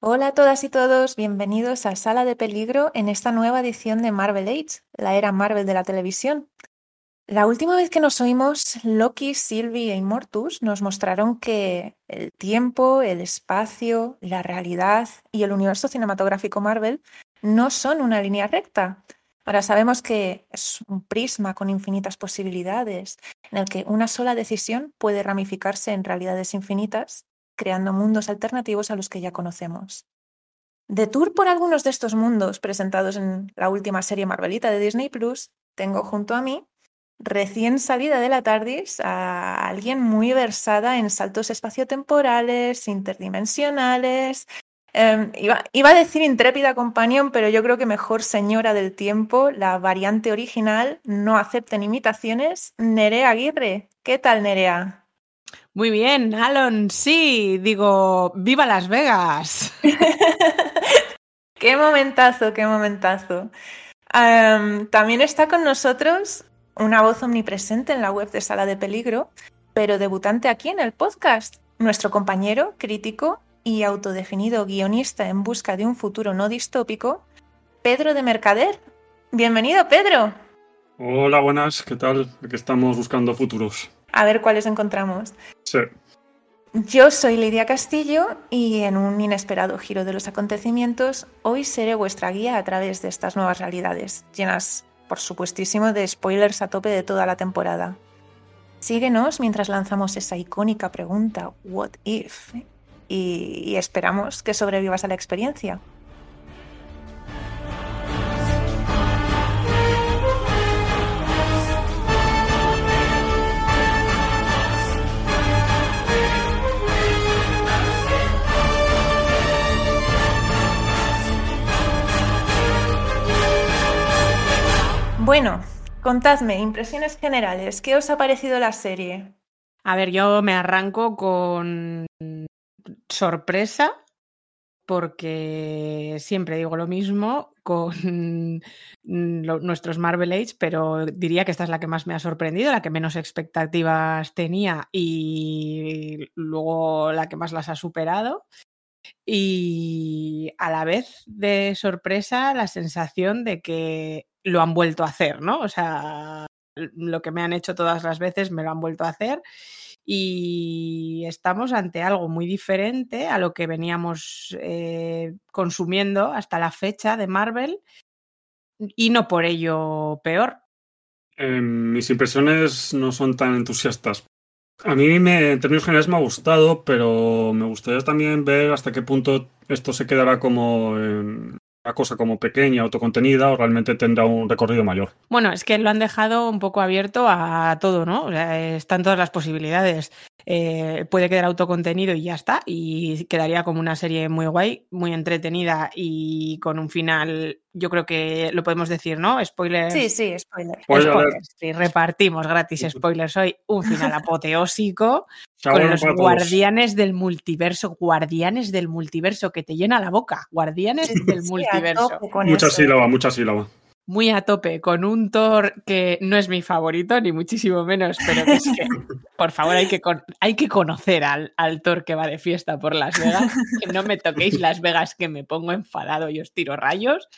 Hola a todas y todos, bienvenidos a Sala de Peligro en esta nueva edición de Marvel Age, la era Marvel de la televisión. La última vez que nos oímos, Loki, Sylvie e Immortus nos mostraron que el tiempo, el espacio, la realidad y el universo cinematográfico Marvel no son una línea recta. Ahora sabemos que es un prisma con infinitas posibilidades, en el que una sola decisión puede ramificarse en realidades infinitas, creando mundos alternativos a los que ya conocemos. De tour por algunos de estos mundos presentados en la última serie Marvelita de Disney Plus, tengo junto a mí recién salida de la TARDIS a alguien muy versada en saltos espaciotemporales, interdimensionales. Eh, iba, iba, a decir intrépida companion, pero yo creo que mejor señora del tiempo, la variante original, no acepten imitaciones. Nerea Aguirre. ¿Qué tal, Nerea? Muy bien, Alon, sí, digo, ¡viva Las Vegas! qué momentazo, qué momentazo. Um, también está con nosotros una voz omnipresente en la web de Sala de Peligro, pero debutante aquí en el podcast, nuestro compañero, crítico y autodefinido guionista en busca de un futuro no distópico, Pedro de Mercader. Bienvenido, Pedro. Hola, buenas, ¿qué tal? Aquí estamos buscando futuros. A ver cuáles encontramos. Sí. Yo soy Lidia Castillo y en un inesperado giro de los acontecimientos, hoy seré vuestra guía a través de estas nuevas realidades, llenas por supuestísimo, de spoilers a tope de toda la temporada. Síguenos mientras lanzamos esa icónica pregunta, ¿What if? Y, y esperamos que sobrevivas a la experiencia. Bueno, contadme, impresiones generales, ¿qué os ha parecido la serie? A ver, yo me arranco con sorpresa, porque siempre digo lo mismo con nuestros Marvel Age, pero diría que esta es la que más me ha sorprendido, la que menos expectativas tenía y luego la que más las ha superado. Y a la vez de sorpresa, la sensación de que lo han vuelto a hacer, ¿no? O sea, lo que me han hecho todas las veces me lo han vuelto a hacer y estamos ante algo muy diferente a lo que veníamos eh, consumiendo hasta la fecha de Marvel y no por ello peor. Eh, mis impresiones no son tan entusiastas. A mí me, en términos generales me ha gustado, pero me gustaría también ver hasta qué punto esto se quedará como cosa como pequeña, autocontenida, o realmente tendrá un recorrido mayor. Bueno, es que lo han dejado un poco abierto a todo, ¿no? O sea, están todas las posibilidades. Eh, puede quedar autocontenido y ya está, y quedaría como una serie muy guay, muy entretenida y con un final, yo creo que lo podemos decir, ¿no? Spoilers. Sí, sí, spoilers. Spoilers, sí, repartimos gratis spoilers hoy, un final apoteósico con los guardianes del multiverso, guardianes del multiverso, que te llena la boca, guardianes sí, del sí, multiverso. Mucha sílaba, mucha sílaba muy a tope con un Thor que no es mi favorito, ni muchísimo menos, pero que es que, por favor, hay que, hay que conocer al, al, Thor que va de fiesta por Las Vegas. Que no me toquéis Las Vegas, que me pongo enfadado y os tiro rayos.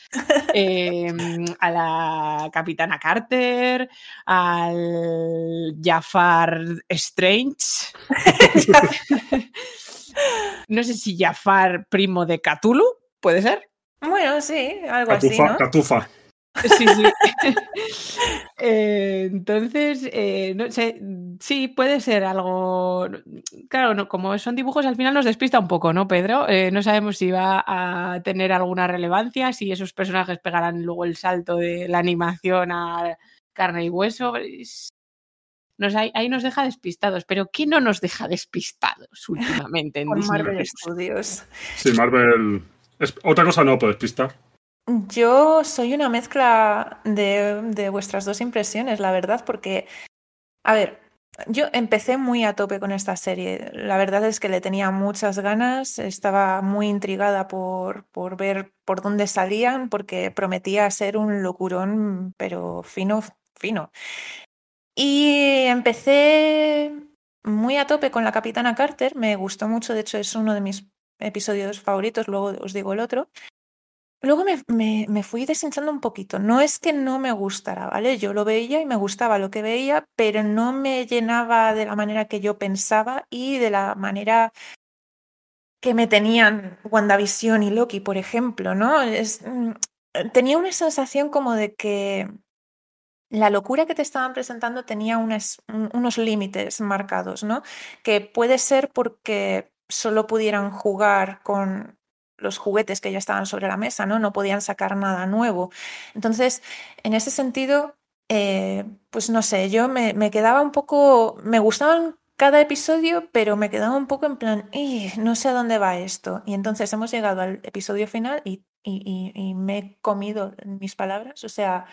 Eh, a la Capitana Carter, al Jafar Strange. no sé si Jafar primo de Cthulhu, ¿puede ser? Bueno, sí, algo catufa, así. ¿no? Catufa. Sí, sí. eh, entonces, eh, no sé, sí, puede ser algo. Claro, no, como son dibujos, al final nos despista un poco, ¿no, Pedro? Eh, no sabemos si va a tener alguna relevancia, si esos personajes pegarán luego el salto de la animación a carne y hueso. Nos, ahí, ahí, nos deja despistados, pero ¿qué no nos deja despistados últimamente en Marvel? Studios. Sí, Marvel. Es, otra cosa no puede despistar. Yo soy una mezcla de, vuestras dos impresiones, la verdad, porque, a ver, yo empecé muy a tope con esta serie. La verdad es que le tenía muchas ganas, estaba muy intrigada por, por ver por dónde salían, porque prometía ser un locurón, pero fino, fino. Y empecé muy a tope con la Capitana Carter, me gustó mucho, de hecho es uno de mis episodios favoritos, luego os digo el otro. Luego me, me, me, fui deshinchando un poquito. No es que no me gustara, ¿vale? Yo lo veía y me gustaba lo que veía, pero no me llenaba de la manera que yo pensaba y de la manera que me tenían WandaVision y Loki, por ejemplo, ¿no? Mm, tenía una sensación como de que la locura que te estaban presentando tenía unos, unos límites marcados, ¿no? Que puede ser porque solo pudieran jugar con los juguetes que ya estaban sobre la mesa, ¿no? No podían sacar nada nuevo. Entonces, en ese sentido, eh, pues no sé, yo me, quedaba un poco, me gustaban cada episodio, pero me quedaba un poco en plan, no sé a dónde va esto. Y entonces hemos llegado al episodio final y, y, y me he comido mis palabras, o sea,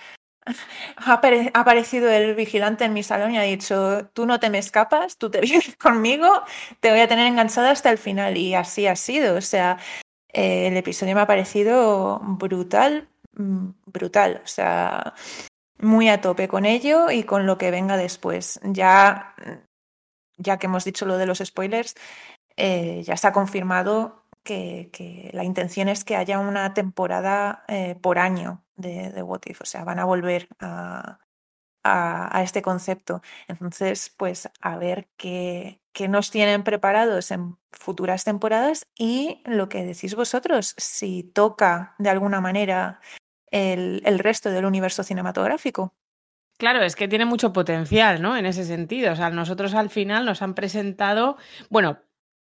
ha, aparecido el vigilante en mi salón y ha dicho, tú no te me escapas, tú te vienes conmigo, te voy a tener enganchada hasta el final. Y así ha sido. O sea, el episodio me ha parecido brutal, mm, brutal. O sea, muy a tope con ello y con lo que venga después. Ya, ya que hemos dicho lo de los spoilers, eh, ya se ha confirmado que, la intención es que haya una temporada eh, por año de, What If. O sea, van a volver a, a, este concepto. Entonces, pues a ver qué, que nos tienen preparados en futuras temporadas y lo que decís vosotros, si toca de alguna manera el, el resto del universo cinematográfico. Claro, es que tiene mucho potencial, ¿no? En ese sentido. O sea, nosotros al final nos han presentado, bueno,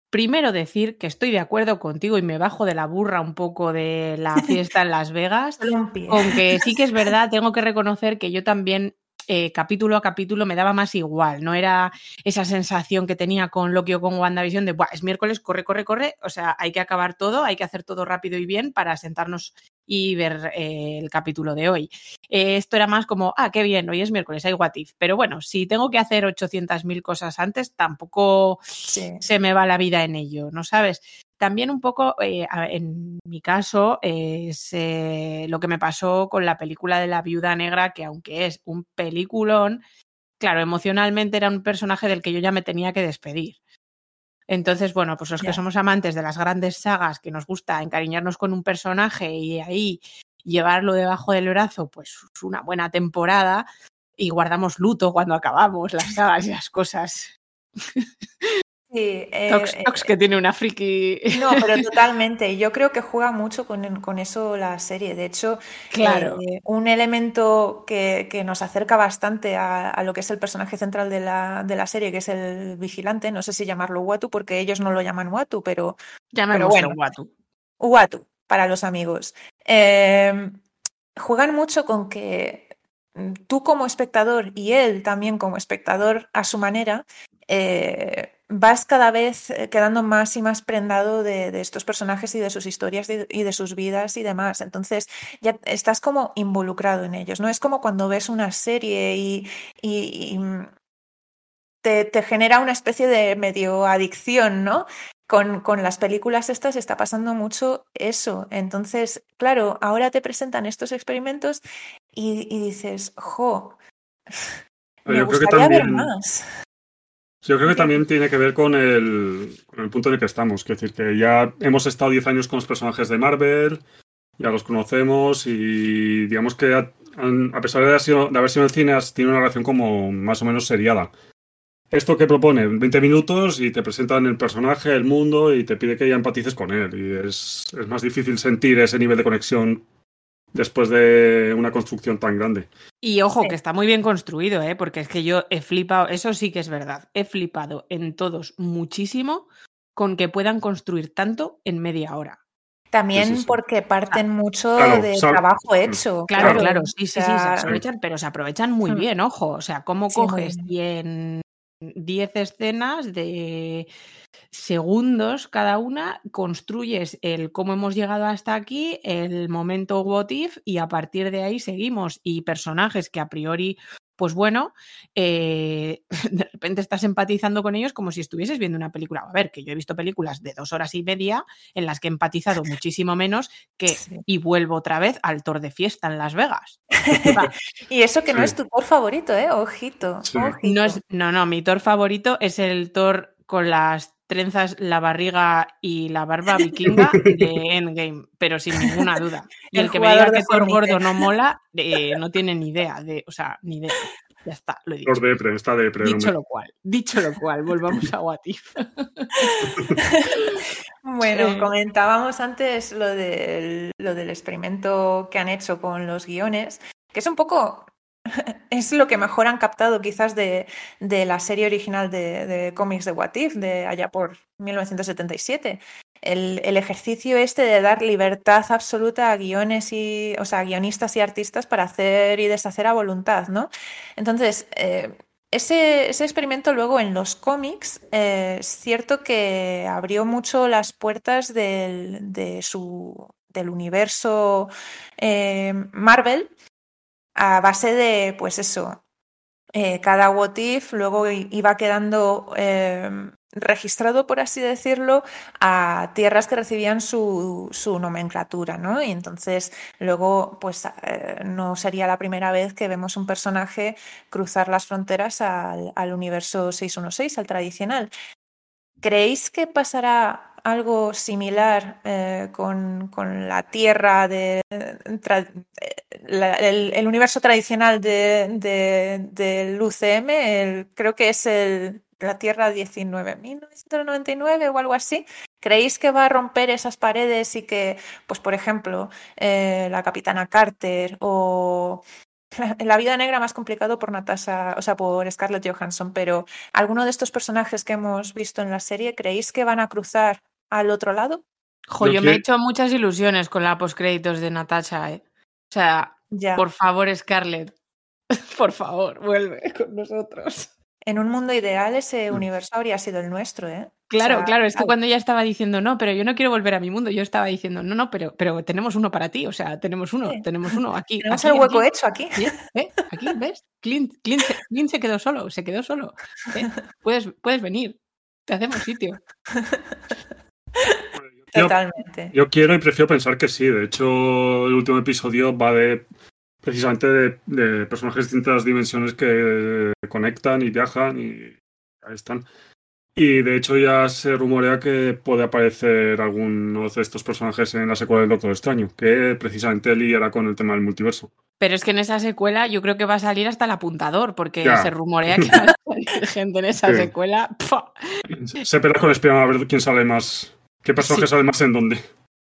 primero decir que estoy de acuerdo contigo y me bajo de la burra un poco de la fiesta en Las Vegas, aunque sí que es verdad, tengo que reconocer que yo también eh, capítulo a capítulo me daba más igual, no era esa sensación que tenía con Loki o con WandaVision de, es miércoles, corre, corre, corre, o sea, hay que acabar todo, hay que hacer todo rápido y bien para sentarnos y ver eh, el capítulo de hoy. Eh, esto era más como, ah, qué bien, hoy es miércoles, hay what if. Pero bueno, si tengo que hacer 800.000 cosas antes, tampoco sí. se me va la vida en ello, ¿no sabes? También un poco, eh, en mi caso, es eh, lo que me pasó con la película de la viuda negra, que aunque es un peliculón, claro, emocionalmente era un personaje del que yo ya me tenía que despedir. Entonces, bueno, pues los yeah. que somos amantes de las grandes sagas, que nos gusta encariñarnos con un personaje y ahí llevarlo debajo del brazo, pues una buena temporada y guardamos luto cuando acabamos las sagas y las cosas. Sí, eh, Tox, Tox, que tiene una friki. No, pero totalmente. Yo creo que juega mucho con, con eso la serie. De hecho, claro. eh, un elemento que, que, nos acerca bastante a, a, lo que es el personaje central de la, de la, serie, que es el vigilante, no sé si llamarlo Watu, porque ellos no lo llaman Watu, pero. Pero bueno, Watu. Watu, para los amigos. Eh, juegan mucho con que tú como espectador y él también como espectador a su manera eh, vas cada vez eh, quedando más y más prendado de, de estos personajes y de sus historias de, y de sus vidas y demás. Entonces ya estás como involucrado en ellos, ¿no? Es como cuando ves una serie y, y, y te, te, genera una especie de medio adicción, ¿no? Con, con, las películas estas está pasando mucho eso. Entonces, claro, ahora te presentan estos experimentos y, y dices, jo, me Yo gustaría también... ver más. Yo creo que también tiene que ver con el, con el punto en el que estamos. Es decir, que ya hemos estado 10 años con los personajes de Marvel, ya los conocemos y digamos que a, a pesar de haber, sido, de haber sido en cine, tiene una relación como más o menos seriada. Esto que propone 20 minutos y te presentan el personaje, el mundo y te pide que ya empatices con él. Y es, es más difícil sentir ese nivel de conexión después de una construcción tan grande. Y ojo, que está muy bien construido, ¿eh? porque es que yo he flipado, eso sí que es verdad, he flipado en todos muchísimo con que puedan construir tanto en media hora. También sí, sí, sí. porque parten mucho claro, de sal... trabajo hecho. Claro, claro, claro sí, sí, sí, se aprovechan, pero se aprovechan muy mm. bien, ojo. O sea, cómo coges y en 10 escenas de segundos cada una, construyes el cómo hemos llegado hasta aquí, el momento what if, y a partir de ahí seguimos. Y personajes que a priori, pues bueno, eh, de repente estás empatizando con ellos como si estuvieses viendo una película. A ver, que yo he visto películas de dos horas y media en las que he empatizado muchísimo menos que, sí. y vuelvo otra vez al tour de fiesta en Las Vegas. y eso que no es tu tour favorito, ¿eh? Ojito. Sí. ojito. No, es, no, no, mi tour favorito es el tour con las trenzas, la barriga y la barba vikinga de Endgame, pero sin ninguna duda. Y el, que me diga que Thor gordo no mola, eh, no tiene ni idea de, o sea, ni idea. Ya está, lo he dicho. Depre, está depre. Dicho hombre. lo cual, dicho lo cual, volvamos a What If. Bueno, Sí. comentábamos antes lo del, lo del experimento que han hecho con los guiones, que es un poco, es lo que mejor han captado quizás de, la serie original de, cómics de What If, de allá por 1977. El, ejercicio este de dar libertad absoluta a guiones y, o sea, a guionistas y artistas para hacer y deshacer a voluntad, ¿no? Entonces, eh, ese, experimento luego en los cómics eh, es cierto que abrió mucho las puertas del universo eh, Marvel a base de, pues eso, eh, cada what if luego iba quedando eh, registrado, por así decirlo, a tierras que recibían su, su nomenclatura, ¿no? Y entonces luego, pues eh, no sería la primera vez que vemos un personaje cruzar las fronteras al, al universo 616, al tradicional. ¿Creéis que pasará algo similar eh, con, con la Tierra de eh, el, universo tradicional de, de- del UCM? Creo que es el, la Tierra 19.999 o algo así. ¿Creéis que va a romper esas paredes y que, pues por ejemplo, eh, la Capitana Carter o la vida negra más complicado por Natasha, o sea, por Scarlett Johansson, pero ¿alguno de estos personajes que hemos visto en la serie creéis que van a cruzar al otro lado? Jo, Yo me he hecho muchas ilusiones con la postcréditos de Natasha, ¿eh? O sea, Ya. por favor, Scarlett, por favor, vuelve con nosotros. En un mundo ideal ese Mm. universo habría sido el nuestro, ¿eh? Claro, O sea, claro, es que cuando ella estaba diciendo no, pero yo no quiero volver a mi mundo, yo estaba diciendo no, no, pero, pero tenemos uno para ti, o sea, tenemos uno, Sí. tenemos uno aquí. Tenemos aquí, el hueco aquí. hecho aquí. ¿eh? Aquí, ¿ves? Clint, Clint, se- Clint se quedó solo, se quedó solo. ¿eh? Puedes, puedes venir, te hacemos sitio. Yo, Totalmente. yo quiero y prefiero pensar que sí. De hecho, el último episodio va de precisamente de, de personajes de distintas dimensiones que conectan y viajan y ahí están. Y de hecho ya se rumorea que puede aparecer alguno de estos personajes en la secuela del Doctor Extraño, que precisamente lidiará con el tema del multiverso. Pero es que en esa secuela yo creo que va a salir hasta el apuntador, porque Ya. se rumorea que va a salir gente en esa Sí. secuela. ¡pua! Se pelea con Espion a ver quién sale más. ¿Qué personaje Sí. sale más en dónde?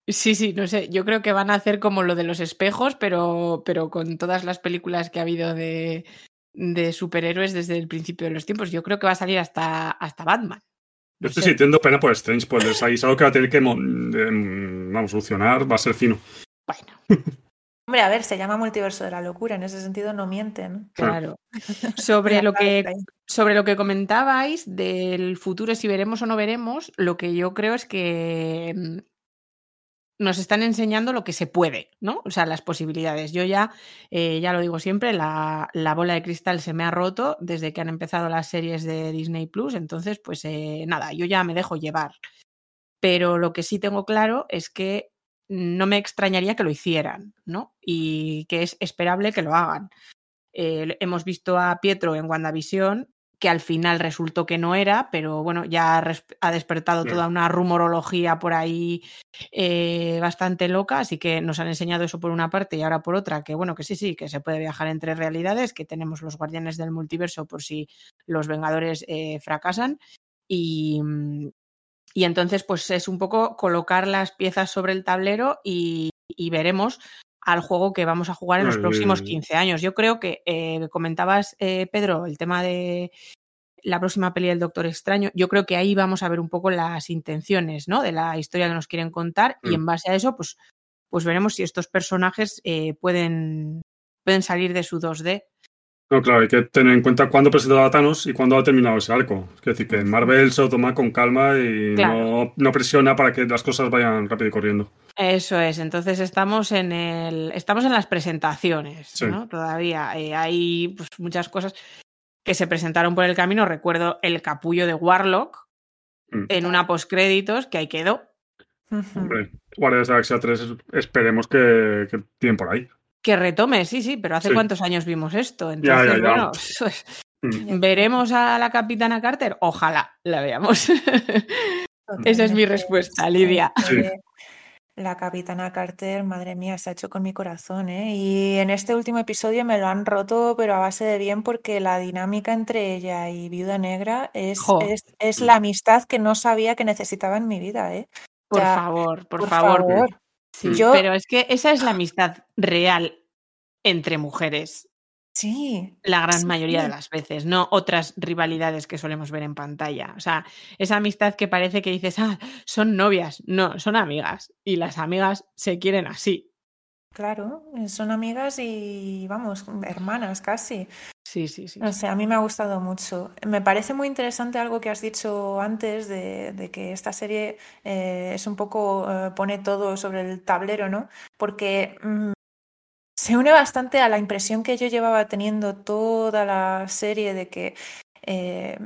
Sí, sí, no sé. Yo creo que van a hacer como lo de los espejos, pero, pero con todas las películas que ha habido de, de superhéroes desde el principio de los tiempos. Yo creo que va a salir hasta, hasta Batman. Yo No estoy sé. sintiendo pena por Strange, pues ahí es algo que va a tener que em, vamos, solucionar, va a ser fino. Bueno, Hombre, a ver, se llama multiverso de la locura, en ese sentido no mienten. claro. Sobre lo que. Sobre lo que comentabais del futuro, si veremos o no veremos, lo que yo creo es que mm, nos están enseñando lo que se puede, ¿no? O sea, las posibilidades. Yo ya, eh, ya lo digo siempre, la, la bola de cristal se me ha roto desde que han empezado las series de Disney Plus, entonces, pues eh, nada, yo ya me dejo llevar. Pero lo que sí tengo claro es que no me extrañaría que lo hicieran, ¿no? Y que es esperable que lo hagan. Eh, hemos visto a Pietro en WandaVision, que al final resultó que no era, pero bueno, ya ha, despertado Sí. toda una rumorología por ahí eh, bastante loca, así que nos han enseñado eso por una parte y ahora por otra, que bueno, que sí, sí, que se puede viajar entre realidades, que tenemos los guardianes del multiverso por si los Vengadores eh, fracasan. Y, mm, y entonces, pues es un poco colocar las piezas sobre el tablero y, y veremos al juego que vamos a jugar en los próximos eh. 15 años. Yo creo que eh, comentabas, eh, Pedro, el tema de la próxima peli del Doctor Extraño. Yo creo que ahí vamos a ver un poco las intenciones ¿no? de la historia que nos quieren contar y Mm. en base a eso, pues, pues veremos si estos personajes eh, pueden, pueden salir de su 2D. No, claro, hay que tener en cuenta cuándo presentó a Thanos y cuándo ha terminado ese arco. Es decir, que Marvel se lo toma con calma y Claro. no, no presiona para que las cosas vayan rápido y corriendo. Eso es, entonces estamos en el, estamos en las presentaciones, Sí. ¿no? Todavía eh, hay pues, muchas cosas que se presentaron por el camino. Recuerdo el capullo de Warlock Mm. en una postcréditos que ahí quedó. Hombre, Guardianes de la Galaxia 3 es- esperemos que, que tienen por ahí. Que retome, sí, sí, pero ¿hace Sí. cuántos años vimos esto? Ya, Entonces, ya, ya. bueno, pues, Mm. ¿Veremos a la capitana Carter? Ojalá la veamos. Esa es mi respuesta, Lidia. Sí. La capitana Carter, madre mía, se ha hecho con mi corazón, ¿eh? Y en este último episodio me lo han roto, pero a base de bien, porque la dinámica entre ella y Viuda Negra es, es, es la amistad que no sabía que necesitaba en mi vida, ¿eh? O Por sea, favor, por, por favor. favor. Sí, Yo- Pero es que esa es la amistad real entre mujeres, Sí, la gran Sí, mayoría de las veces, no otras rivalidades que solemos ver en pantalla. O sea, esa amistad que parece que dices, ah, son novias. No, son amigas. Y las amigas se quieren así. Claro, son amigas y, vamos, hermanas casi. Sí, sí, sí. No sé, a mí me ha gustado mucho. Me parece muy interesante algo que has dicho antes de, de que esta serie eh, es un poco, eh, pone todo sobre el tablero, ¿no? Porque mm, se une bastante a la impresión que yo llevaba teniendo toda la serie de que, eh,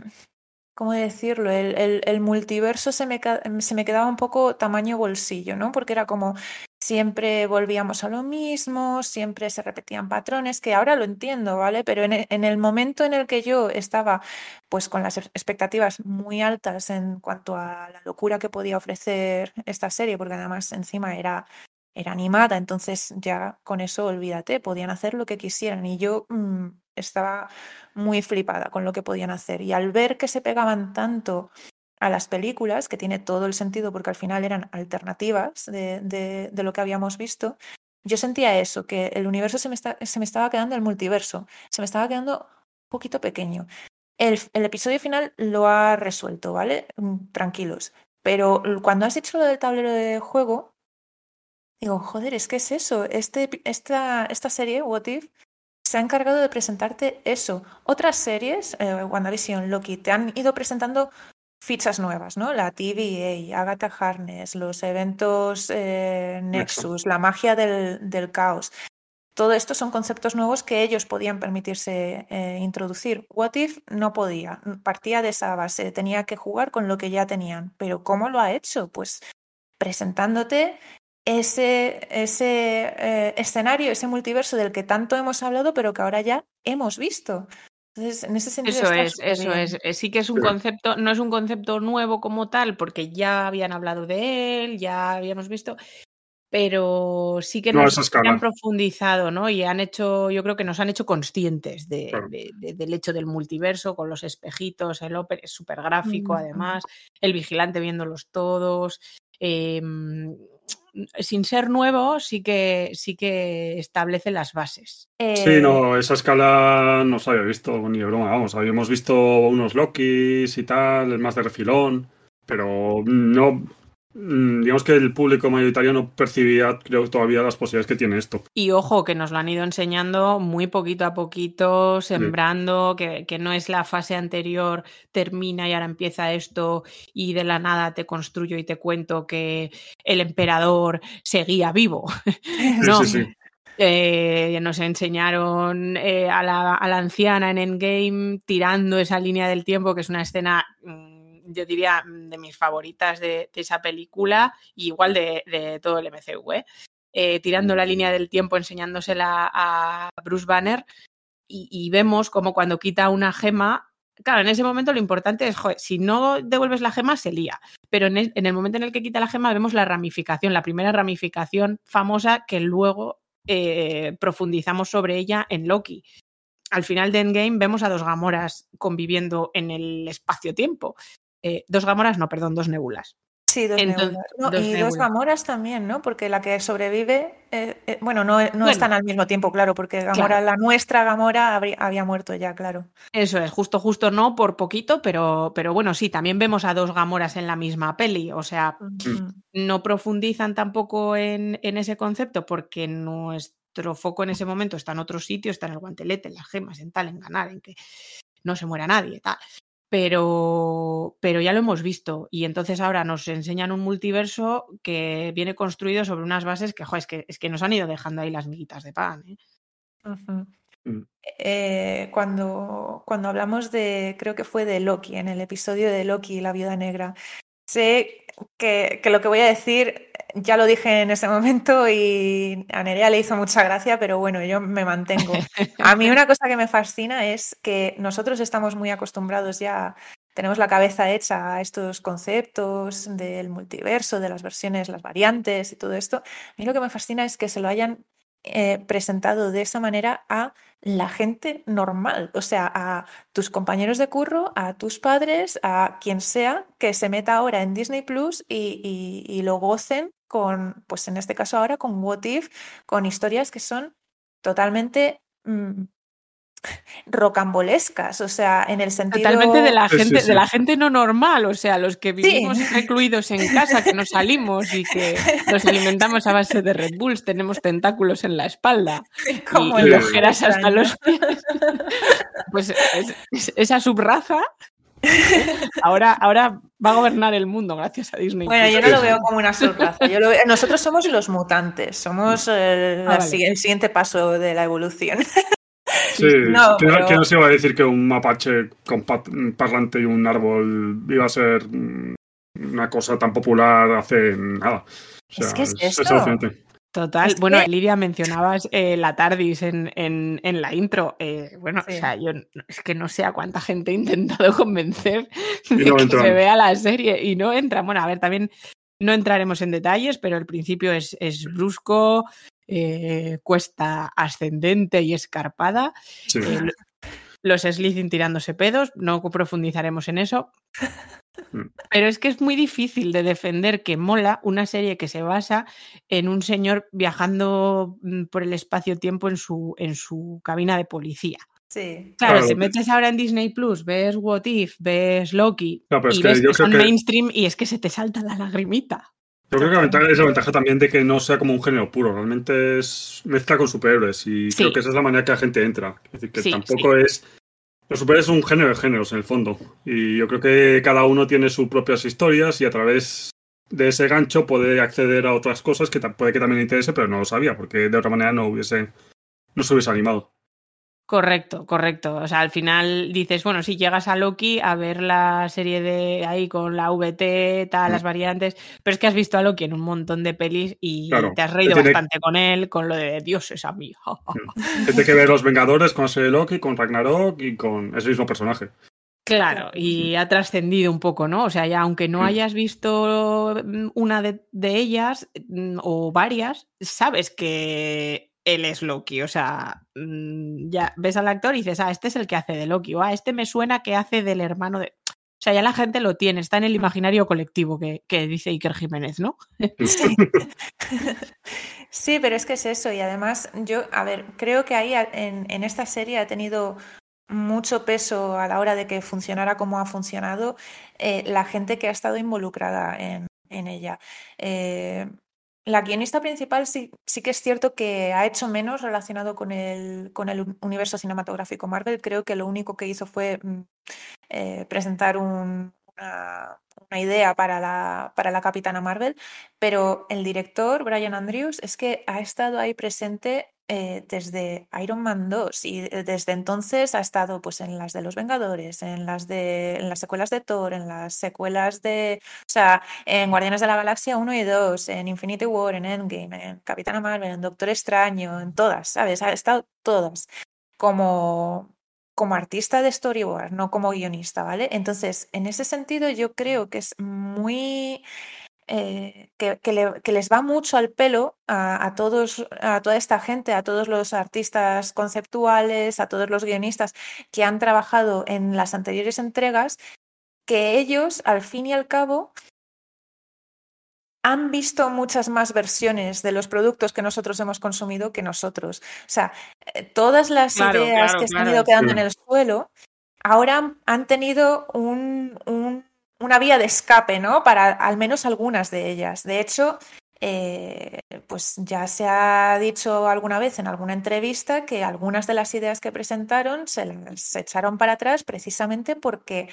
¿cómo decirlo? El, el- el multiverso se me, se me quedaba un poco tamaño bolsillo, ¿no? Porque era como siempre volvíamos a lo mismo, siempre se repetían patrones, que ahora lo entiendo, ¿vale? Pero en e- en el momento en el que yo estaba pues con las expectativas muy altas en cuanto a la locura que podía ofrecer esta serie, porque además encima era era animada, entonces ya con eso olvídate, podían hacer lo que quisieran y yo mm, estaba muy flipada con lo que podían hacer y al ver que se pegaban tanto a las películas, que tiene todo el sentido porque al final eran alternativas de, de- lo que habíamos visto, yo sentía eso, que el universo se me, está- se me estaba quedando, el multiverso, se me estaba quedando un poquito pequeño. El, el episodio final lo ha resuelto, ¿vale? Mm, Tranquilos. Pero cuando has dicho lo del tablero de juego, Digo, joder, es que es eso. Este, esta, esta serie, What If, se ha encargado de presentarte eso. Otras series, eh, WandaVision, Loki, te han ido presentando fichas nuevas, ¿no? La TVA, Agatha Harkness, los eventos eh, Nexus, la magia del, del caos. Todo esto son conceptos nuevos que ellos podían permitirse eh, introducir. What If no podía, partía de esa base, tenía que jugar con lo que ya tenían. Pero ¿cómo lo ha hecho? Pues presentándote ese, ese eh, escenario, ese multiverso del que tanto hemos hablado, pero que ahora ya hemos visto. Entonces, en ese sentido Eso es, eso bien. es. Eh, Sí que es un Sí. concepto, no es un concepto nuevo como tal, porque ya habían hablado de él, ya habíamos visto, pero sí que No nos han profundizado, ¿no? Y han hecho, yo creo que nos han hecho conscientes de, Claro. de- de- del hecho del multiverso, con los espejitos, el ópera es súper gráfico, Mm, además, el vigilante viéndolos todos. em, sin ser nuevo, sí que, sí que establece las bases. Sí, Eh, no, esa escala no se había visto ni de broma, vamos, habíamos visto unos Lokis y tal, el más de refilón, pero no, digamos que el público mayoritario no percibía, creo, todavía las posibilidades que tiene esto. Y ojo, que nos lo han ido enseñando muy poquito a poquito, sembrando, que, que no es la fase anterior, termina y ahora empieza esto y de la nada te construyo y te cuento que el emperador seguía vivo. Sí, no, sí, sí. Eh, nos enseñaron eh, a, la, a la anciana en Endgame tirando esa línea del tiempo, que es una escena, mm, yo diría, mm, de mis favoritas de, de esa película, y igual de, de todo el MCU, ¿eh? Eh, tirando la línea del tiempo, enseñándosela a Bruce Banner, y, y vemos como cuando quita una gema. Claro, en ese momento lo importante es, joder, si no devuelves la gema, se lía. Pero en el, en el momento en el que quita la gema, vemos la ramificación, la primera ramificación famosa que luego eh, profundizamos sobre ella en Loki. Al final de Endgame vemos a dos Gamoras conviviendo en el espacio-tiempo. Eh, dos Gamoras, no, perdón, dos Nebulas. Sí, dos Entonces, Nebulas. No, dos y dos. Gamoras también, ¿no? Porque la que sobrevive, eh, eh, bueno, no, no Bueno. están al mismo tiempo, claro, porque Gamora, Claro. la nuestra Gamora habría- había muerto ya, claro. Eso es, justo, justo no, por poquito, pero, pero bueno, sí, también vemos a dos Gamoras en la misma peli. O sea, no profundizan tampoco en, en ese concepto porque nuestro foco en ese momento está en otro sitio, está en el guantelete, en las gemas, en tal, en ganar, en que no se muera nadie, tal. Pero, pero ya lo hemos visto y entonces ahora nos enseñan un multiverso que viene construido sobre unas bases que, jo, es que, es que nos han ido dejando ahí las miguitas de pan. ¿eh? Mm. Eh, cuando, cuando hablamos de, creo que fue de Loki, en el episodio de Loki y la viuda negra, sé, que, lo que voy a decir ya lo dije en ese momento y a Nerea le hizo mucha gracia, pero bueno, yo me mantengo. A mí una cosa que me fascina es que nosotros estamos muy acostumbrados ya, tenemos la cabeza hecha a estos conceptos del multiverso, de las versiones, las variantes y todo esto. A mí lo que me fascina es que se lo hayan eh, presentado de esa manera a la gente normal, o sea, a tus compañeros de curro, a tus padres, a quien sea que se meta ahora en Disney Plus y, lo gocen con, pues en este caso ahora con What If, con historias que son totalmente mmm, rocambolescas, o sea, en el sentido totalmente de la gente, sí, sí, sí. de la gente no normal, o sea, los que vivimos recluidos en casa, que no salimos y que nos alimentamos a base de Red Bulls, tenemos tentáculos en la espalda Como y, y ojeras hasta los pies. Pues es, es, esa subraza Ahora, ahora va a gobernar el mundo gracias a Disney. Bueno, yo no lo veo como una sorpresa. Yo veo... Nosotros somos los mutantes, somos el, ah, vale. el siguiente paso de la evolución. Sí, no, que, pero... que, no se iba a decir que un mapache con parlante y un árbol iba a ser una cosa tan popular hace nada. O sea, es que es, es esto. Total. Es bueno, que... Lidia, mencionabas eh, la TARDIS en, en, en la intro. Eh, bueno, sí. o sea, yo es que no sé a cuánta gente he intentado convencer de no que se vea la serie y no entra. Bueno, a ver, también no entraremos en detalles, pero el principio es, es brusco, eh, cuesta ascendente y escarpada. Sí. Eh, los Slithin tirándose pedos, no profundizaremos en eso. Pero es que es muy difícil de defender que mola una serie que se basa en un señor viajando mm, por el espacio-tiempo en su, en su cabina de policía. Sí. Claro, claro, te metes ahora en Disney Plus, ves What If, ves Loki no, y ves que, que son que... mainstream y es que se te salta la lagrimita. Yo creo que la ventaja es la ventaja también de que no sea como un género puro, realmente es mezcla con superhéroes y sí. creo que esa es la manera que la gente entra. Es decir, que sí, tampoco sí. es los superhéroes es un género de géneros en el fondo. Y yo creo que cada uno tiene sus propias historias y a través de ese gancho puede acceder a otras cosas que puede que también le interese, pero no lo sabía, porque de otra manera no hubiese, no se hubiese animado. Correcto, correcto. O sea, al final dices, bueno, si llegas a Loki a ver la serie de ahí con la VT, tal, mm. las variantes, pero es que has visto a Loki en un montón de pelis y claro, te has reído tiene... bastante con él, con lo de Dios es a mí. Tiene que ver los Vengadores con la serie de Loki, con Ragnarok y con ese mismo personaje. Claro, y ha trascendido un poco, ¿no? O sea, ya aunque no hayas visto una de, de ellas mm, o varias, sabes que él es Loki. O sea, mm, ya ves al actor y dices, ah, este es el que hace de Loki, o ah, este me suena que hace del hermano de. O sea, ya la gente lo tiene, está en el imaginario colectivo que, que dice Iker Jiménez, ¿no? Sí. sí. pero es que es eso. Y además, yo, a ver, creo que ahí en, en esta serie ha tenido mucho peso a la hora de que funcionara como ha funcionado eh, la gente que ha estado involucrada en, en ella. Eh, la guionista principal sí, sí, que es cierto que ha hecho menos relacionado con el, con el universo cinematográfico Marvel. Creo que lo único que hizo fue mm, eh, presentar un, una, una, idea para la, para la Capitana Marvel, pero el director, Brian Andrews, es que ha estado ahí presente eh, desde Iron Man 2 y desde entonces ha estado pues en las de los Vengadores, en las de en las secuelas de Thor, en las secuelas de, o sea, en Guardianes de la Galaxia 1 y 2, en Infinity War, en Endgame, en Capitana Marvel, en Doctor Extraño, en todas, ¿sabes? Ha estado todas como como artista de storyboard, no como guionista, ¿vale? Entonces, en ese sentido yo creo que es muy eh, que, que, le, que, les va mucho al pelo a, a, todos, a toda esta gente, a todos los artistas conceptuales, a todos los guionistas que han trabajado en las anteriores entregas, que ellos, al fin y al cabo, han visto muchas más versiones de los productos que nosotros hemos consumido que nosotros. O sea, eh, todas las claro, ideas claro, que se han ido quedando sí. en el suelo, ahora han tenido un, un una vía de escape, ¿no? Para al menos algunas de ellas. De hecho, eh, pues ya se ha dicho alguna vez en alguna entrevista que algunas de las ideas que presentaron se las echaron para atrás precisamente porque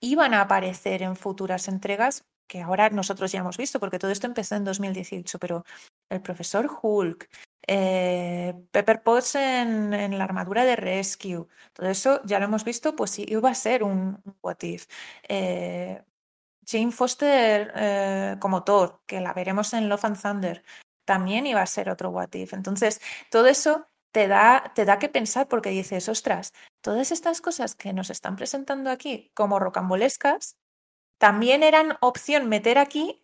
iban a aparecer en futuras entregas que ahora nosotros ya hemos visto, porque todo esto empezó en 2018, pero el profesor Hulk, eh, Pepper Potts en, la armadura de Rescue, todo eso ya lo hemos visto, pues iba a ser un, un what if. Eh, Jane Foster eh, como Thor, que la veremos en Love and Thunder, también iba a ser otro What If. Entonces, todo eso te da, te da que pensar porque dices, ostras, todas estas cosas que nos están presentando aquí como rocambolescas, también eran opción meter aquí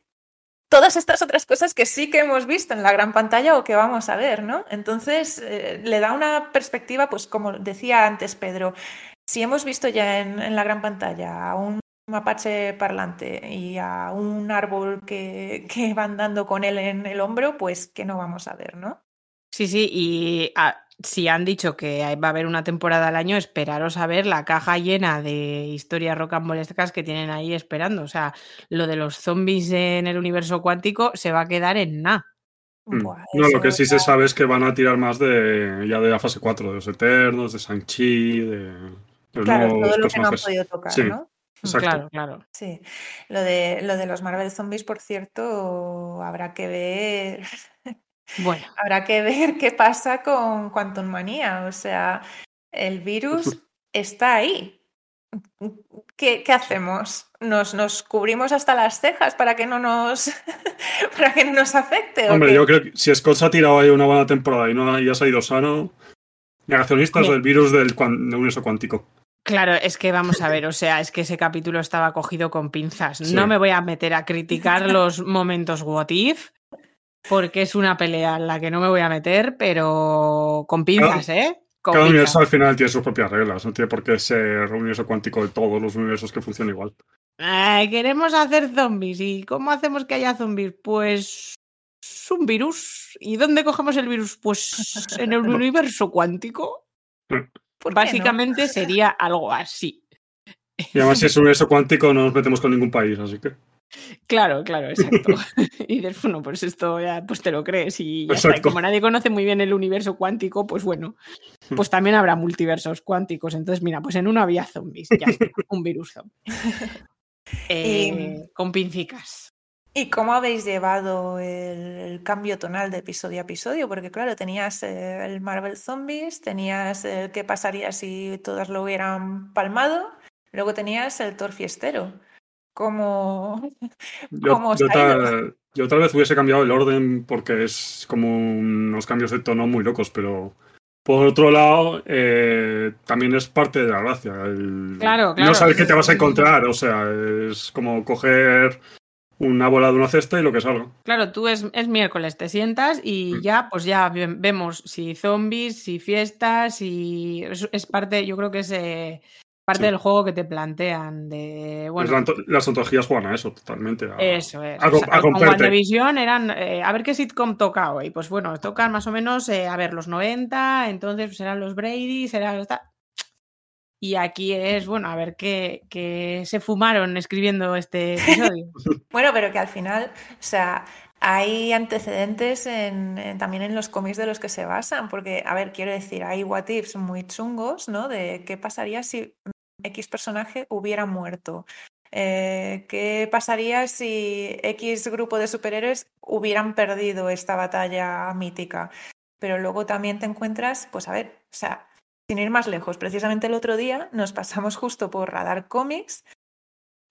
todas estas otras cosas que sí que hemos visto en la gran pantalla o que vamos a ver, ¿no? Entonces, eh, le da una perspectiva, pues como decía antes Pedro, si hemos visto ya en, en la gran pantalla a un mapache parlante y a un árbol que, que va andando con él en el hombro, pues que no vamos a ver, ¿no? Sí, sí, y si han dicho que va a haber una temporada al año, esperaros a ver la caja llena de historias rocambolescas que tienen ahí esperando. O sea, lo de los zombies en el universo cuántico se va a quedar en nada. Mm. no, lo que sí se sabe es que van a tirar más de ya de la fase 4, de los Eternos, de Sanchi, de los claro, todo lo que no han podido tocar, sí. ¿no? Exacto. Claro, claro. Sí, lo de, lo de los Marvel Zombies, por cierto, habrá que ver. Bueno, habrá que ver qué pasa con Quantum Manía. O sea, el virus está ahí. ¿Qué, qué hacemos? ¿Nos, ¿Nos cubrimos hasta las cejas para que no nos, para que no nos afecte? ¿o Hombre, qué? yo creo que si Scott se ha tirado ahí una buena temporada y no y ha salido sano, negacionistas Bien. del virus del, cuan- del universo cuántico. Claro, es que vamos a ver, o sea, es que ese capítulo estaba cogido con pinzas. Sí. No me voy a meter a criticar los momentos what if, porque es una pelea en la que no me voy a meter, pero con pinzas, ¿eh? Con Cada pinzas. universo al final tiene sus propias reglas, no tiene por qué ser un universo cuántico de todos los universos que funcionan igual. Ay, queremos hacer zombies. ¿Y cómo hacemos que haya zombies? Pues es un virus. ¿Y dónde cogemos el virus? Pues en el universo cuántico. Básicamente sería algo así. Y además si es un universo cuántico no nos metemos con ningún país, así que... Claro, claro, exacto. y dices, bueno, pues esto ya pues te lo crees y ya está. Y como nadie conoce muy bien el universo cuántico, pues bueno, pues también habrá multiversos cuánticos. Entonces, mira, pues en uno había zombies, ya está, un virus zombie. Eh, Con pincicas. ¿Y cómo habéis llevado el, el cambio tonal de episodio a episodio? Porque claro, tenías eh, el Marvel Zombies, tenías el qué pasaría si todas lo hubieran palmado, luego tenías el Thor Fiestero. ¿Cómo, Yo, cómo os yo ha ido? tal, yo tal vez hubiese cambiado el orden porque es como unos cambios de tono muy locos, pero por otro lado eh, también es parte de la gracia. el- Claro, No claro. sabes qué te vas a encontrar, o sea, es como coger una bola de una cesta y lo que salga. Claro, tú es, es miércoles, te sientas y Mm. ya, pues ya ve- vemos si zombies, si fiestas, si es, es parte, yo creo que es eh, parte Sí. del juego que te plantean de Pues bueno. la las ontologías juegan a eso totalmente. a- Eso es. a O sea, a. WandaVision eran eh, a ver qué sitcom toca hoy. Pues bueno, tocan más o menos eh, a ver los 90, entonces pues, serán los Brady, ta- Y aquí es, bueno, a ver qué, qué se fumaron escribiendo este episodio. Bueno, pero que al final, o sea, hay antecedentes en, en- también en los cómics de los que se basan, porque, a ver, quiero decir, hay what ifs muy chungos, ¿no? De qué pasaría si X personaje hubiera muerto. Eh, ¿qué pasaría si X grupo de superhéroes hubieran perdido esta batalla mítica? Pero luego también te encuentras, pues a ver, o sea, sin ir más lejos, precisamente el otro día nos pasamos justo por Radar Comics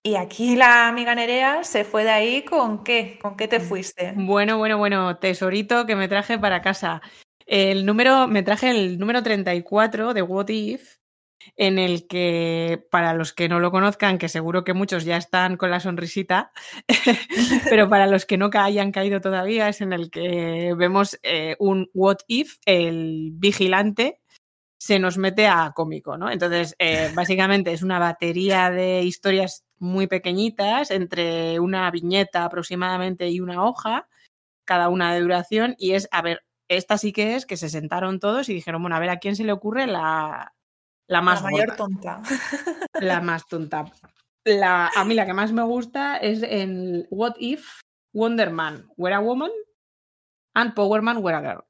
y aquí la amiga Nerea se fue de ahí con qué, con qué te fuiste. Bueno, bueno, bueno, tesorito que me traje para casa. El número, me traje el número 34 de What If, en el que, para los que no lo conozcan, que seguro que muchos ya están con la sonrisita, pero para los que no hayan caído todavía, es en el que vemos eh, un What If, el vigilante se nos mete a cómico, ¿no? Entonces, eh, básicamente es una batería de historias muy pequeñitas, entre una viñeta aproximadamente y una hoja, cada una de duración, y es, a ver, esta sí que es que se sentaron todos y dijeron, bueno, a ver, ¿a quién se le ocurre la, la más la mayor tonta. La más tonta. La, a mí la que más me gusta es en What If Wonder Man Were a Woman and Power Man Were a Girl.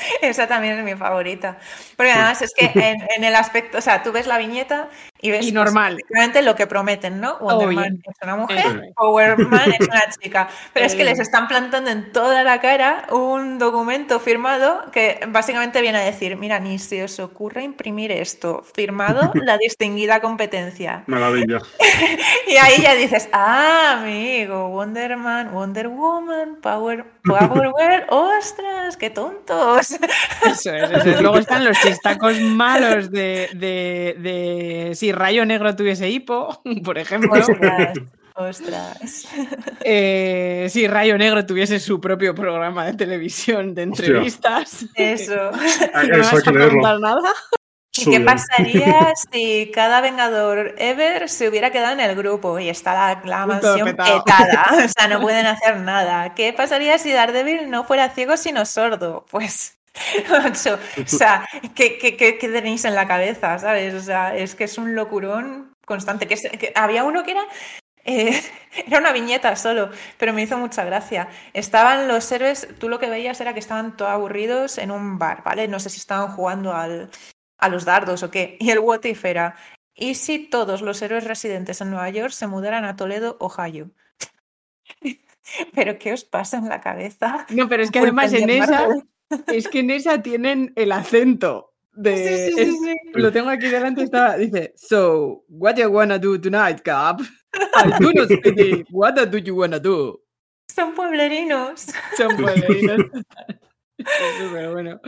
Esa también es mi favorita. Porque además es que en, en el aspecto, o sea, tú ves la viñeta Y ves Y normal. pues, lo que prometen, ¿no? Wonder Obvio. Man es una mujer, es. Power Man es una chica. Pero es que Eh. les están plantando en toda la cara un documento firmado que básicamente viene a decir, mira, ni se os ocurra imprimir esto, firmado la distinguida competencia. Maravilla. Y ahí ya dices, ah, amigo, Wonder Man, Wonder Woman, Power, Power Girl, ostras, qué tontos. Eso es, eso es. Luego están los chistacos malos de, de, de si Rayo Negro tuviese hipo, por ejemplo. Ostras, ostras. Eh, si Rayo Negro tuviese su propio programa de televisión de Hostia. entrevistas. Eso. ¿No Eso hay vas a contar nada? ¿Y qué pasaría si cada Vengador ever se hubiera quedado en el grupo y está la, la mansión petada? O sea, no pueden hacer nada. ¿Qué pasaría si Daredevil no fuera ciego sino sordo? Pues, macho, o sea, ¿qué, qué, qué- qué tenéis en la cabeza, sabes? O sea, es que es un locurón constante. Que, es- que había uno que era... eh, era una viñeta solo, pero me hizo mucha gracia. Estaban los héroes, tú lo que veías era que estaban todos aburridos en un bar, ¿vale? No sé si estaban jugando al, a los dardos o qué. Y el what if era, ¿y si todos los héroes residentes en Nueva York se mudaran a Toledo, Ohio? ¿Pero qué os pasa en la cabeza? No, pero es que además en esa, Marvel. Es que en esa tienen el acento de. Sí, sí, sí, es- sí. Lo tengo aquí delante, dice, So, what you wanna do tonight, Cap? I do not speak it. What do you wanna do? Son pueblerinos. Son pueblerinos. Pero bueno.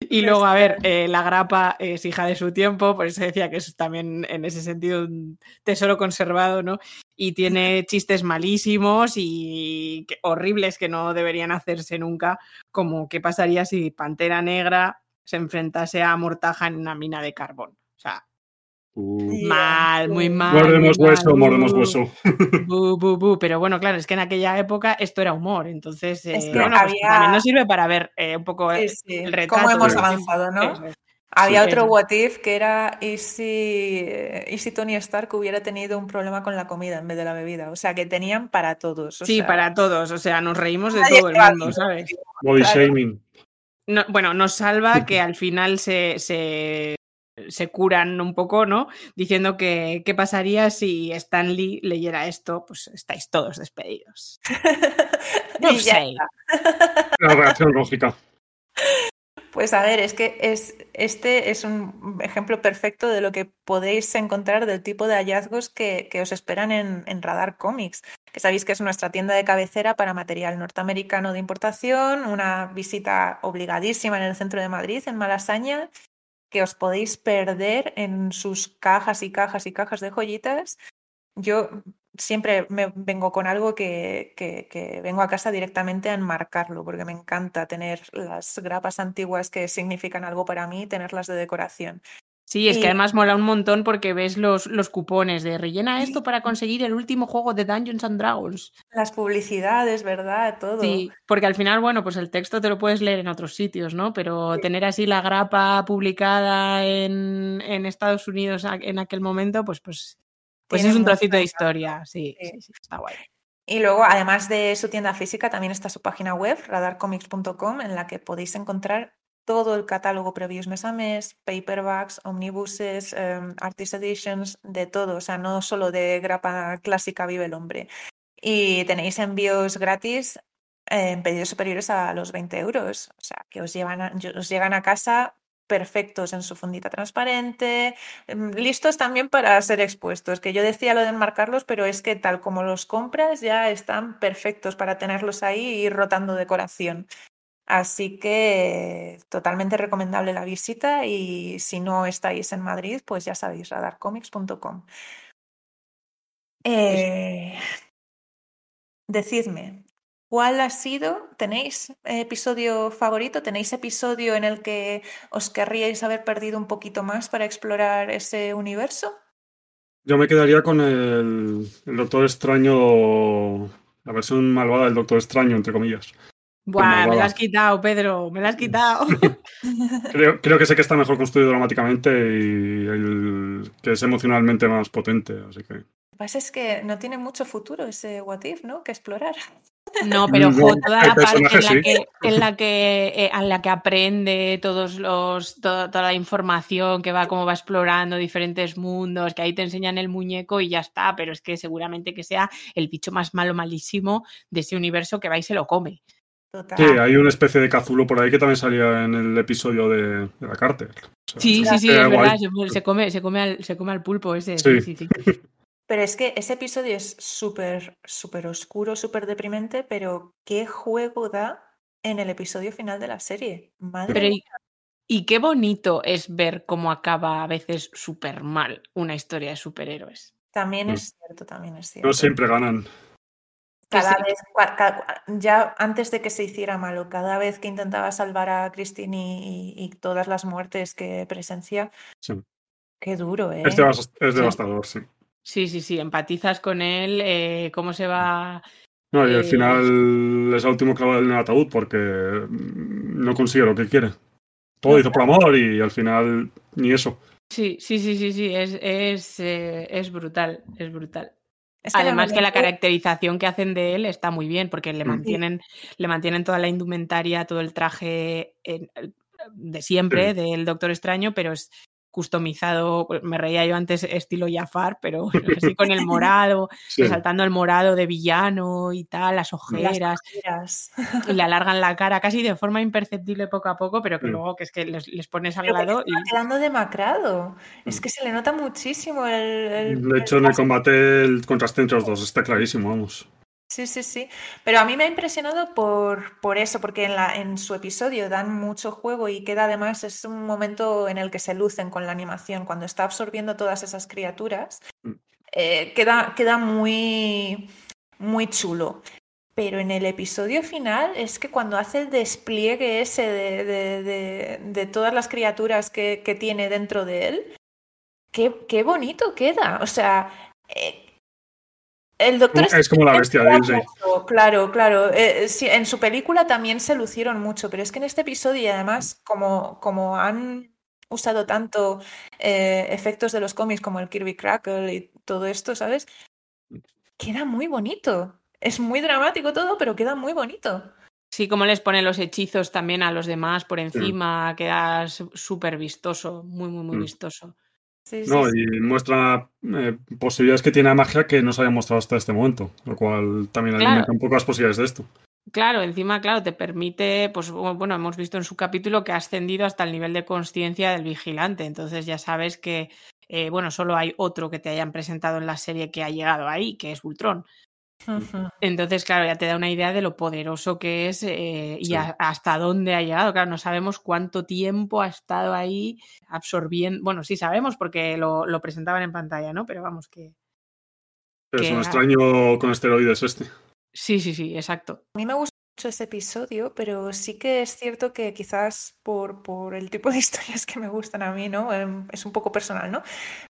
Y luego, a ver, eh, la grapa es hija de su tiempo, por eso decía que es también en ese sentido un tesoro conservado, ¿no? Y tiene chistes malísimos y que- horribles que no deberían hacerse nunca, como qué pasaría si Pantera Negra se enfrentase a Mortaja en una mina de carbón. Uh. Mal, muy mal. muy Mordemos mal, hueso, mordemos hueso. bu, bu, bu. Pero bueno, claro, es que en aquella época esto era humor, entonces Es eh, que bueno, pues también nos sirve para ver eh, un poco Sí, sí. el retrato. ¿Cómo hemos avanzado, no? Es. Había Sí, otro eso. what if que era ¿y si, y si Tony Stark hubiera tenido un problema con la comida en vez de la bebida? O sea, que tenían para todos. o Sí, sea, para todos, o sea, nos reímos de nadie todo el mundo. ¿sabes? Body Claro. shaming. No- bueno, nos salva que al final se, se, se curan un poco, ¿no? Diciendo que qué pasaría si Stan Lee leyera esto, pues estáis todos despedidos. No sé. La reacción lógica. Pues a ver, es que es, este es un ejemplo perfecto de lo que podéis encontrar del tipo de hallazgos que, que os esperan en, en Radar Comics, que sabéis que es nuestra tienda de cabecera para material norteamericano de importación, una visita obligadísima en el centro de Madrid, en Malasaña, que os podéis perder en sus cajas y cajas y cajas de joyitas. Yo siempre me vengo con algo que, que- que vengo a casa directamente a enmarcarlo, porque me encanta tener las grapas antiguas que significan algo para mí, tenerlas de decoración. Sí, es que además mola un montón porque ves los, los cupones de rellena esto para conseguir el último juego de Dungeons and Dragons. Las publicidades, ¿verdad? Todo. Sí, porque al final, bueno, pues el texto te lo puedes leer en otros sitios, ¿no? Pero Sí. tener así la grapa publicada en, en Estados Unidos en aquel momento, pues, pues, pues es un trocito de historia. Sí, Sí. sí, sí, está guay. Y luego, además de su tienda física, también está su página web, radarcomics.com, en la que podéis encontrar todo el catálogo previews mes a mes, paperbacks, omnibuses, em, artist editions, de todo. O sea, no solo de grapa clásica vive el hombre. Y tenéis envíos gratis en pedidos superiores a los 20 euros. O sea, que os, os llegan a casa perfectos en su fundita transparente, em, listos también para ser expuestos. Que yo decía lo de enmarcarlos, pero es que tal como los compras ya están perfectos para tenerlos ahí y ir rotando decoración. Así que totalmente recomendable la visita y si no estáis en Madrid, pues ya sabéis, radarcomics.com. Eh, decidme, ¿cuál ha sido? ¿Tenéis episodio favorito? ¿Tenéis episodio en el que os querríais haber perdido un poquito más para explorar ese universo? Yo me quedaría con el, el Doctor Extraño, la versión malvada del Doctor Extraño, entre comillas. Buah, me la has quitado, Pedro, me la has quitado. Creo, creo que sé que está mejor construido dramáticamente y el que es emocionalmente más potente, así que Lo que pasa es que no tiene mucho futuro ese What If, ¿no? Que explorar. No, pero No, jo, toda la parte en la sí. que, en la que, eh, en la que aprende todos los, to- toda la información, que va como va explorando diferentes mundos, que ahí te enseñan el muñeco y ya está, pero es que seguramente que sea el bicho más malo, malísimo de ese universo que va y se lo come. Total. Sí, hay una especie de cazulo por ahí que también salía en el episodio de, de la. O sea, Sí, sí, sí, es verdad, guay. se, se come, se, come al, se come al pulpo ese. Sí. Sí, sí, sí. Pero es que ese episodio es súper, súper oscuro, súper deprimente, pero qué juego da en el episodio final de la serie. Madre Pero mía. y, y qué bonito es ver cómo acaba a veces súper mal una historia de superhéroes. También Mm. es cierto, también es cierto. No siempre ganan. Cada sí. vez, ya antes de que se hiciera malo, cada vez que intentaba salvar a Christine y, y- y todas las muertes que presencia, Sí. qué duro, ¿eh? Es, devas- es devastador, sí. Sí, sí, sí, empatizas con él, eh, cómo se va... No, y al Eh, final es el último clavo en el ataúd porque mm, no consigue lo que quiere. Todo hizo por amor y al final ni eso. Sí, sí, sí, sí, sí, es, es, eh, es brutal, es brutal. Es que Además que la caracterización que hacen de él está muy bien, porque le Mm. mantienen, le mantienen toda la indumentaria, todo el traje en- de siempre del Doctor Extraño, pero es customizado, me reía yo antes estilo Jafar, pero así con el morado, Sí. resaltando el morado de villano y tal, las las ojeras, y le alargan la cara casi de forma imperceptible poco a poco, pero que Sí. luego que es que les, les pones al Pero que lado y está quedando demacrado. Es Mm. que se le nota muchísimo el... el- De hecho, en el combate el contraste entre los dos está clarísimo, vamos. Sí, sí, sí. Pero a mí me ha impresionado por, por eso, porque en, la, en su episodio dan mucho juego y queda además, es un momento en el que se lucen con la animación, cuando está absorbiendo todas esas criaturas, Mm. eh, queda, queda muy, muy chulo. Pero en el episodio final es que cuando hace el despliegue ese de, de- de- de todas las criaturas que, que tiene dentro de él, qué, qué bonito queda. O sea, eh, el doctor Es como la bestia de Disney. Claro, Claro. Eh, sí, en su película también se lucieron mucho, pero es que en este episodio, y además, como, como han usado tanto eh, efectos de los cómics como el Kirby Crackle y todo esto, ¿sabes? Queda muy bonito. Es muy dramático todo, pero queda muy bonito. Sí, como les ponen los hechizos también a los demás por encima, queda súper vistoso, muy, muy, muy Mm. vistoso. Sí, No, sí. y muestra eh, posibilidades que tiene la magia que no se había mostrado hasta este momento, lo cual también Claro. alimenta un poco las posibilidades de esto. Claro, encima, claro, te permite, pues bueno, hemos visto en su capítulo que ha ascendido hasta el nivel de conciencia del vigilante, entonces ya sabes que, eh, bueno, solo hay otro que te hayan presentado en la serie que ha llegado ahí, que es Ultron. Entonces, claro, ya te da una idea de lo poderoso que es eh, y Sí. a- hasta dónde ha llegado. Claro, no sabemos cuánto tiempo ha estado ahí absorbiendo. Bueno, sí sabemos porque lo, lo presentaban en pantalla, ¿no? Pero vamos que. Es Que- un extraño con esteroides este. Sí, sí, sí, exacto. A mí me gusta mucho ese episodio, pero sí que es cierto que quizás por, por el tipo de historias que me gustan a mí, ¿no? Em, Es un poco personal, ¿no?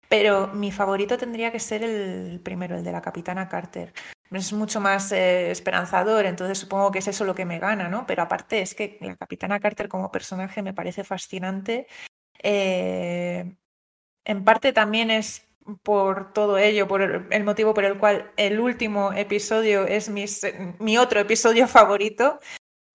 Pero mi favorito tendría que ser el primero, el de la Capitana Carter. Es mucho más eh, esperanzador, entonces supongo que es eso lo que me gana, ¿no? Pero aparte es que la Capitana Carter como personaje me parece fascinante. Eh, en parte también es por todo ello, por el, motivo por el cual el último episodio es mi otro episodio favorito,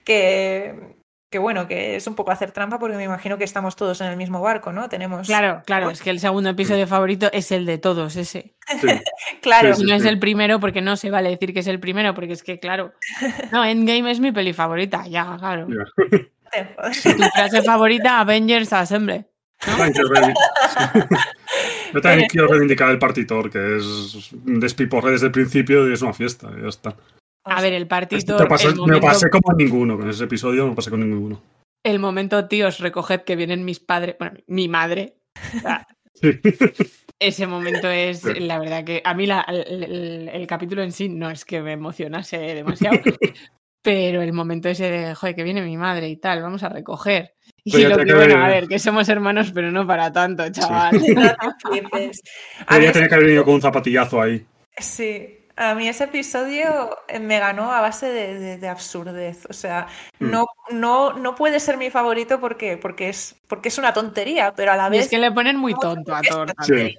que, que bueno, que es un poco hacer trampa porque me imagino que estamos todos en el mismo barco, ¿no? Tenemos... Claro, claro, es que el segundo episodio favorito es el de todos, ese. Sí. Claro, Sí, Y no es el primero porque no se vale decir que es el primero, porque es que, claro. No, Endgame es mi peli favorita, ya, claro. Joder. Tu frase favorita, Avengers Assemble. Yo también quiero reivindicar el partitor, que es un despiporre desde el principio y es una fiesta, y ya está. A ver, el partido. Me lo pasé, me como ninguno, con ese episodio no me pasé con ninguno. el momento, tíos, recoged que vienen mis padres, bueno, mi madre. O sea, Sí. ese momento es, Sí. la verdad que a mí la- el, el- el capítulo en sí no es que me emocionase demasiado, pero el momento ese de, joder, que viene mi madre y tal, vamos a recoger. Y Pero lo que, que bueno, a ver, que somos hermanos, pero no para tanto, chaval. No. A ese- tenía que haber venido con un zapatillazo ahí. Sí, a mí ese episodio eh, me ganó a base de, de- de absurdez. O sea, Mm. no, no, no puede ser mi favorito porque, porque, es, porque es una tontería, pero a la Y vez es que le ponen muy tonto a una Sí.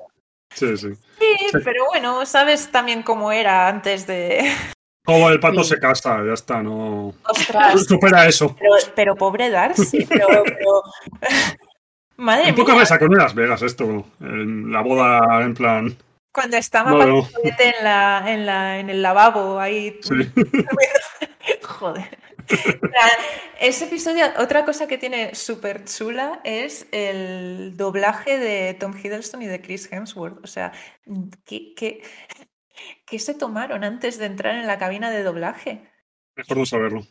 Sí, sí. Sí, pero bueno, sabes también cómo era antes de. Como el pato se casa, ya está, no. Ostras. Supera eso. Pero, pero pobre Darcy, pero. pero... Madre Un poco mía. me sacó en Las Vegas esto, en la boda en plan. Cuando estaba No, en, la, en, la, en el lavabo ahí. Sí. Joder. Ese episodio, otra cosa que tiene súper chula es el doblaje de Tom Hiddleston y de Chris Hemsworth. O sea, ¿qué, qué, qué se tomaron antes de entrar en la cabina de doblaje? Mejor no saberlo.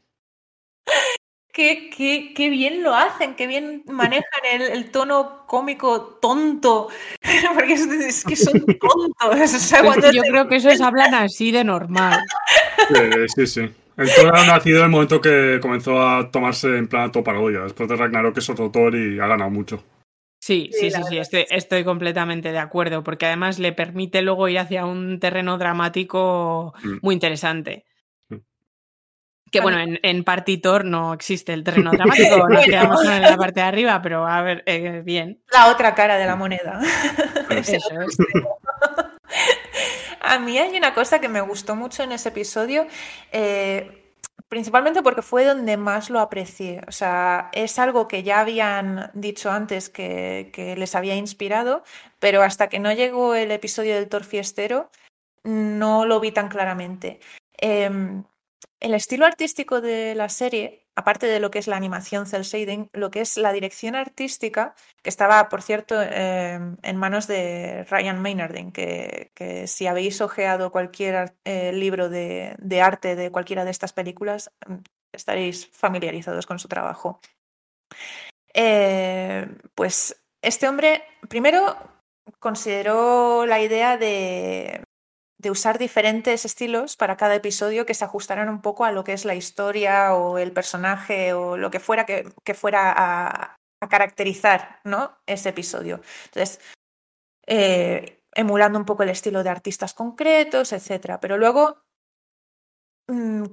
Qué, qué, qué bien lo hacen, qué bien manejan el, el tono cómico tonto, porque es, es que son tontos. O sea, cuando yo te- creo que esos hablan así de normal. Eh, sí, sí. El Thor ha nacido en el momento que comenzó a tomarse en plan todo parodia. Después de Ragnarok es otro Thor y ha ganado mucho. Sí, Sí, sí, sí, sí, estoy, sí. estoy completamente de acuerdo, porque además le permite luego ir hacia un terreno dramático Mm. muy interesante. Que bueno, en, en Partitor no existe el terreno dramático, nos Bueno. quedamos en la parte de arriba, pero a ver, eh, bien. la otra cara de la moneda. Eso es. A mí hay una cosa que me gustó mucho en ese episodio, eh, principalmente porque fue donde más lo aprecié. O sea, es algo que ya habían dicho antes que, que les había inspirado, pero hasta que no llegó el episodio del Thor Fiestero, no lo vi tan claramente. Em, el estilo artístico de la serie, aparte de lo que es la animación cel shading, lo que es la dirección artística, que estaba, por cierto, eh, en manos de Ryan Maynarding, que, que si habéis ojeado cualquier eh, libro de, de arte de cualquiera de estas películas, mm, estaréis familiarizados con su trabajo. Eh, pues este hombre, primero, consideró la idea de, de usar diferentes estilos para cada episodio que se ajustaran un poco a lo que es la historia o el personaje o lo que fuera que, que fuera a, caracterizar ¿no? ese episodio. Entonces, eh, emulando un poco el estilo de artistas concretos, etcétera. Pero luego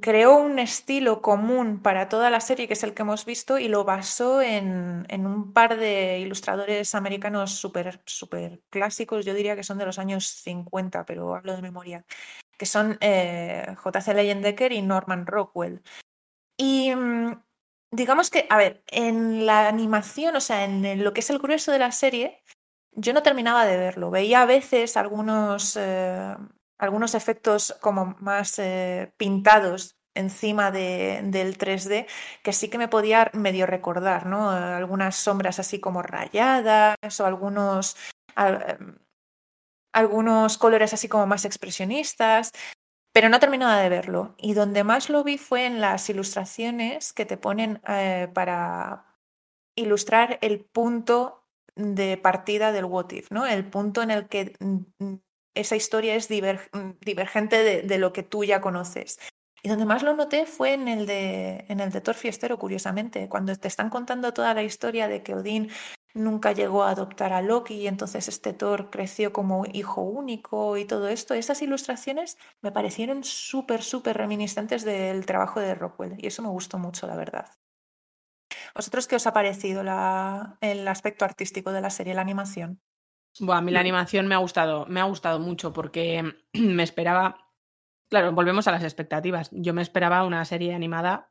creó un estilo común para toda la serie, que es el que hemos visto, y lo basó en, en un par de ilustradores americanos súper súper clásicos, yo diría que son de los años 50, pero hablo de memoria, que son eh, J.C. Leyendecker y Norman Rockwell. Y mm, digamos que, a ver, en la animación, o sea, en lo que es el grueso de la serie, yo no terminaba de verlo. Veía a veces algunos, eh, algunos efectos como más eh, pintados encima de- del 3D que sí que me podía medio recordar, ¿no? Algunas sombras así como rayadas o algunos, al- em, algunos colores así como más expresionistas. Pero no terminaba de verlo. Y donde más lo vi fue en las ilustraciones que te ponen eh, para ilustrar el punto de partida del What If, ¿no? El punto en el que mm, esa historia es mm, divergente de, de lo que tú ya conoces. Y donde más lo noté fue en el de, en el de Thor Fiestero, curiosamente, cuando te están contando toda la historia de que Odín nunca llegó a adoptar a Loki y entonces este Thor creció como hijo único y todo esto. Esas ilustraciones me parecieron súper, súper reminiscentes del trabajo de Rockwell y eso me gustó mucho, la verdad. ¿Vosotros qué os ha parecido la- el aspecto artístico de la serie, la animación? Buah, a mí la animación me ha gustado, me ha gustado mucho porque me esperaba, claro, volvemos a las expectativas. Yo me esperaba una serie animada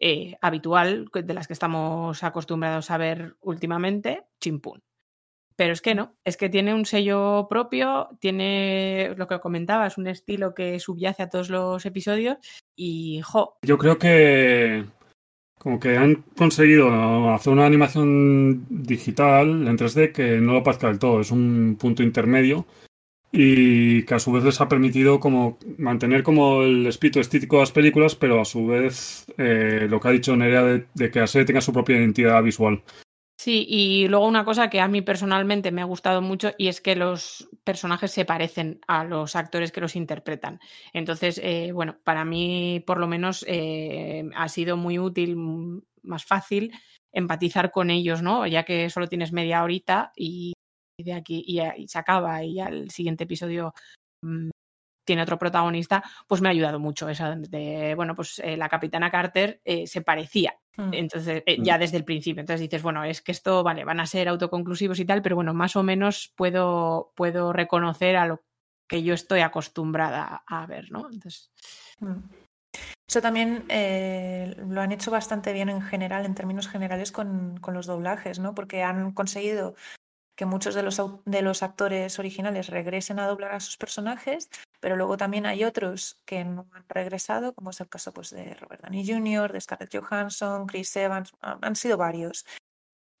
eh, habitual, de las que estamos acostumbrados a ver últimamente, chimpún. Pero es que no, es que tiene un sello propio, tiene lo que comentabas, un estilo que subyace a todos los episodios y, jo, Yo creo que como que han conseguido hacer una animación digital en 3D que no lo parezca del todo, es un punto intermedio y que a su vez les ha permitido como mantener como el espíritu estético de las películas, pero a su vez eh, lo que ha dicho Nerea de, de que la serie tenga su propia identidad visual. Sí, y luego una cosa que a mí personalmente me ha gustado mucho y es que los personajes se parecen a los actores que los interpretan. Entonces, eh, bueno, para mí por lo menos eh, ha sido muy útil, más fácil empatizar con ellos, ¿no? Ya que solo tienes media horita y de aquí y, se acaba y al siguiente episodio mm, tiene otro protagonista, pues me ha ayudado mucho esa de, bueno, pues eh, la capitana Carter eh, se parecía. Entonces, eh, ya desde el principio. Entonces dices, bueno, es que esto, vale, van a ser autoconclusivos y tal, pero bueno, más o menos puedo, puedo reconocer a lo que yo estoy acostumbrada a ver, ¿no? Entonces. Hmm. Eso también eh, lo han hecho bastante bien en general, en términos generales, con, con, los doblajes, ¿no? Porque han conseguido que muchos de los, de los actores originales regresen a doblar a sus personajes, pero luego también hay otros que no han regresado, como es el caso pues, de Robert Downey Jr., de Scarlett Johansson, Chris Evans, han sido varios.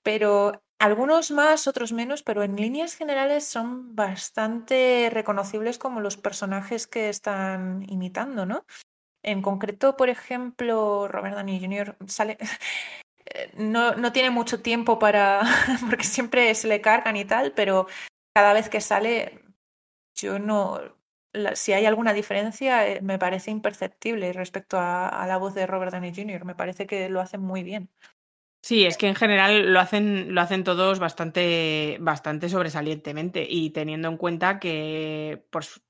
Pero algunos más, otros menos, pero en líneas generales son bastante reconocibles como los personajes que están imitando, ¿no? En concreto, por ejemplo, Robert Downey Jr. sale, no, no tiene mucho tiempo para, porque siempre se le cargan y tal, pero cada vez que sale, yo no, si hay alguna diferencia, eh, me parece imperceptible respecto a, la voz de Robert Downey Jr. Me parece que lo hacen muy bien. Sí, es que en general lo hacen, lo hacen todos bastante, bastante sobresalientemente y teniendo en cuenta que pues,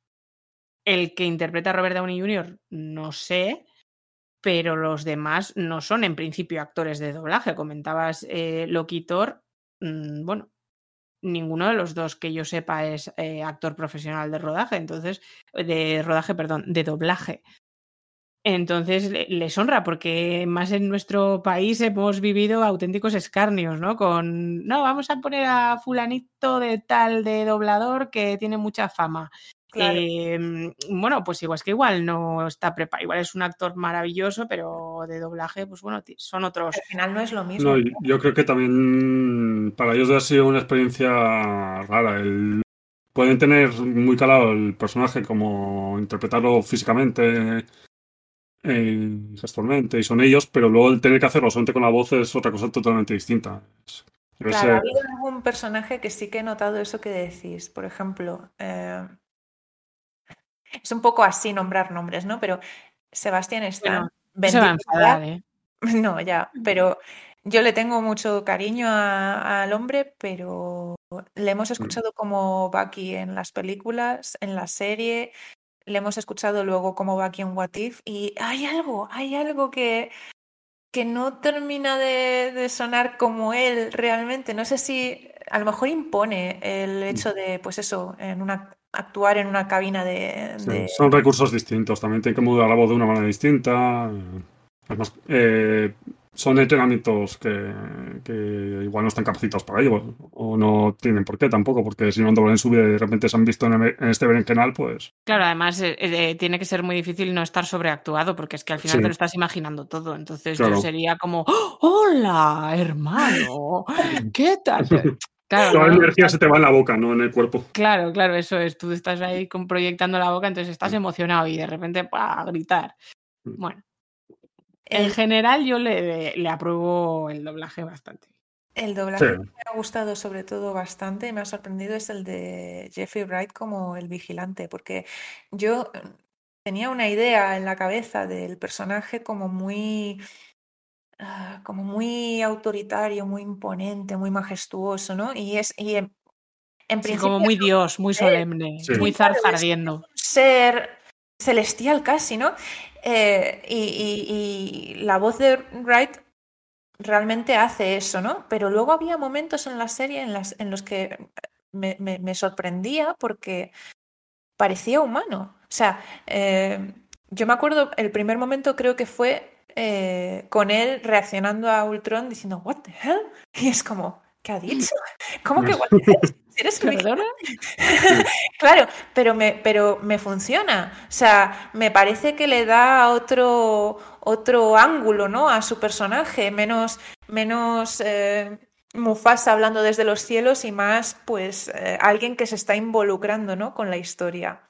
el que interpreta a Robert Downey Jr. no sé, pero los demás no son en principio actores de doblaje. Comentabas eh, Loquitor, mm, bueno, ninguno de los dos que yo sepa es eh, actor profesional de rodaje, entonces, de rodaje, perdón, de doblaje. Entonces les honra, porque más en nuestro país hemos vivido auténticos escarnios, ¿no? Con, no, vamos a poner a fulanito de tal de doblador que tiene mucha fama. Em, bueno, pues igual es que igual no está preparado, igual es un actor maravilloso, pero de doblaje, pues bueno, son otros. Al final no es lo mismo. yo creo que también para ellos ha sido una experiencia rara. El... Pueden tener muy calado el personaje, como interpretarlo físicamente, eh, gestualmente, y son ellos, pero luego el tener que hacerlo solamente con la voz es otra cosa totalmente distinta. Claro, ha habido algún personaje que sí que he notado eso que decís. Por ejemplo, eh, es un poco así nombrar nombres, ¿no? Pero Sebastián está... ¿eh? No, ya, pero yo le tengo mucho cariño al hombre, pero le hemos mm. escuchado como Bucky en las películas, en la serie, le hemos escuchado luego como Bucky en What If, y hay algo, hay algo que, que no termina de, de, sonar como él realmente. No sé si a lo mejor impone el hecho de, pues eso, en una actuar en una cabina de, son recursos distintos, también tiene que mudar la voz de una manera distinta. Además, eh, son entrenamientos que, igual no están capacitados para ello, o no tienen por qué tampoco, porque si no han en su vida y de repente se han visto en, este berenjenal, pues... Claro, además eh, eh, tiene que ser muy difícil no estar sobreactuado, porque es que al final te lo estás imaginando todo, entonces sería como, ¡Oh, ¡Hola, hermano! ¿Qué tal? Toda la energía se te va en la boca, no en el cuerpo. Claro, claro, eso es. Tú estás ahí proyectando la boca, entonces estás emocionado y de repente a gritar. Mm. Bueno. En general yo le, le, apruebo el doblaje bastante. El doblaje que me ha gustado sobre todo bastante y me ha sorprendido es el de Jeffrey Wright como el vigilante, porque yo tenía una idea en la cabeza del personaje como muy Ah, como muy autoritario, muy imponente, muy majestuoso, ¿no? Y es y en, principio como muy Dios, muy solemne, muy zarzardiendo. Ser celestial casi, ¿no? Eh, y, la voz de Wright realmente hace eso, ¿no? Pero luego había momentos en la serie en, las, en los que me, me, sorprendía porque parecía humano. O sea, eh, yo me acuerdo, el primer momento creo que fue eh, con él reaccionando a Ultron diciendo, ¿What the hell? Y es como, ¿qué ha dicho? ¿Cómo que what the hell? ¿Eres claro, pero me, pero me funciona. O sea, me parece que le da otro, otro ángulo ¿no? a su personaje, menos, menos eh, Mufasa hablando desde los cielos y más pues eh, alguien que se está involucrando ¿no? con la historia.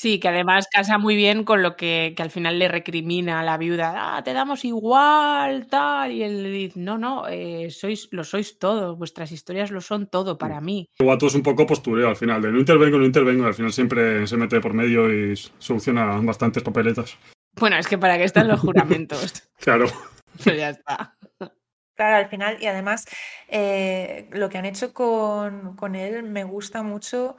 Sí, que además casa muy bien con lo que, que, al final le recrimina a la viuda, ah, te damos igual, tal, y él le dice, no, no, eh, sois, lo sois todo, vuestras historias lo son todo para mí. Guato es un poco postureo al final, de no intervengo, no intervengo, al final siempre se mete por medio y soluciona bastantes papeletas. Bueno, es que para qué están los juramentos. claro. Pero ya está. Claro, al final, y además eh, lo que han hecho con, con, él me gusta mucho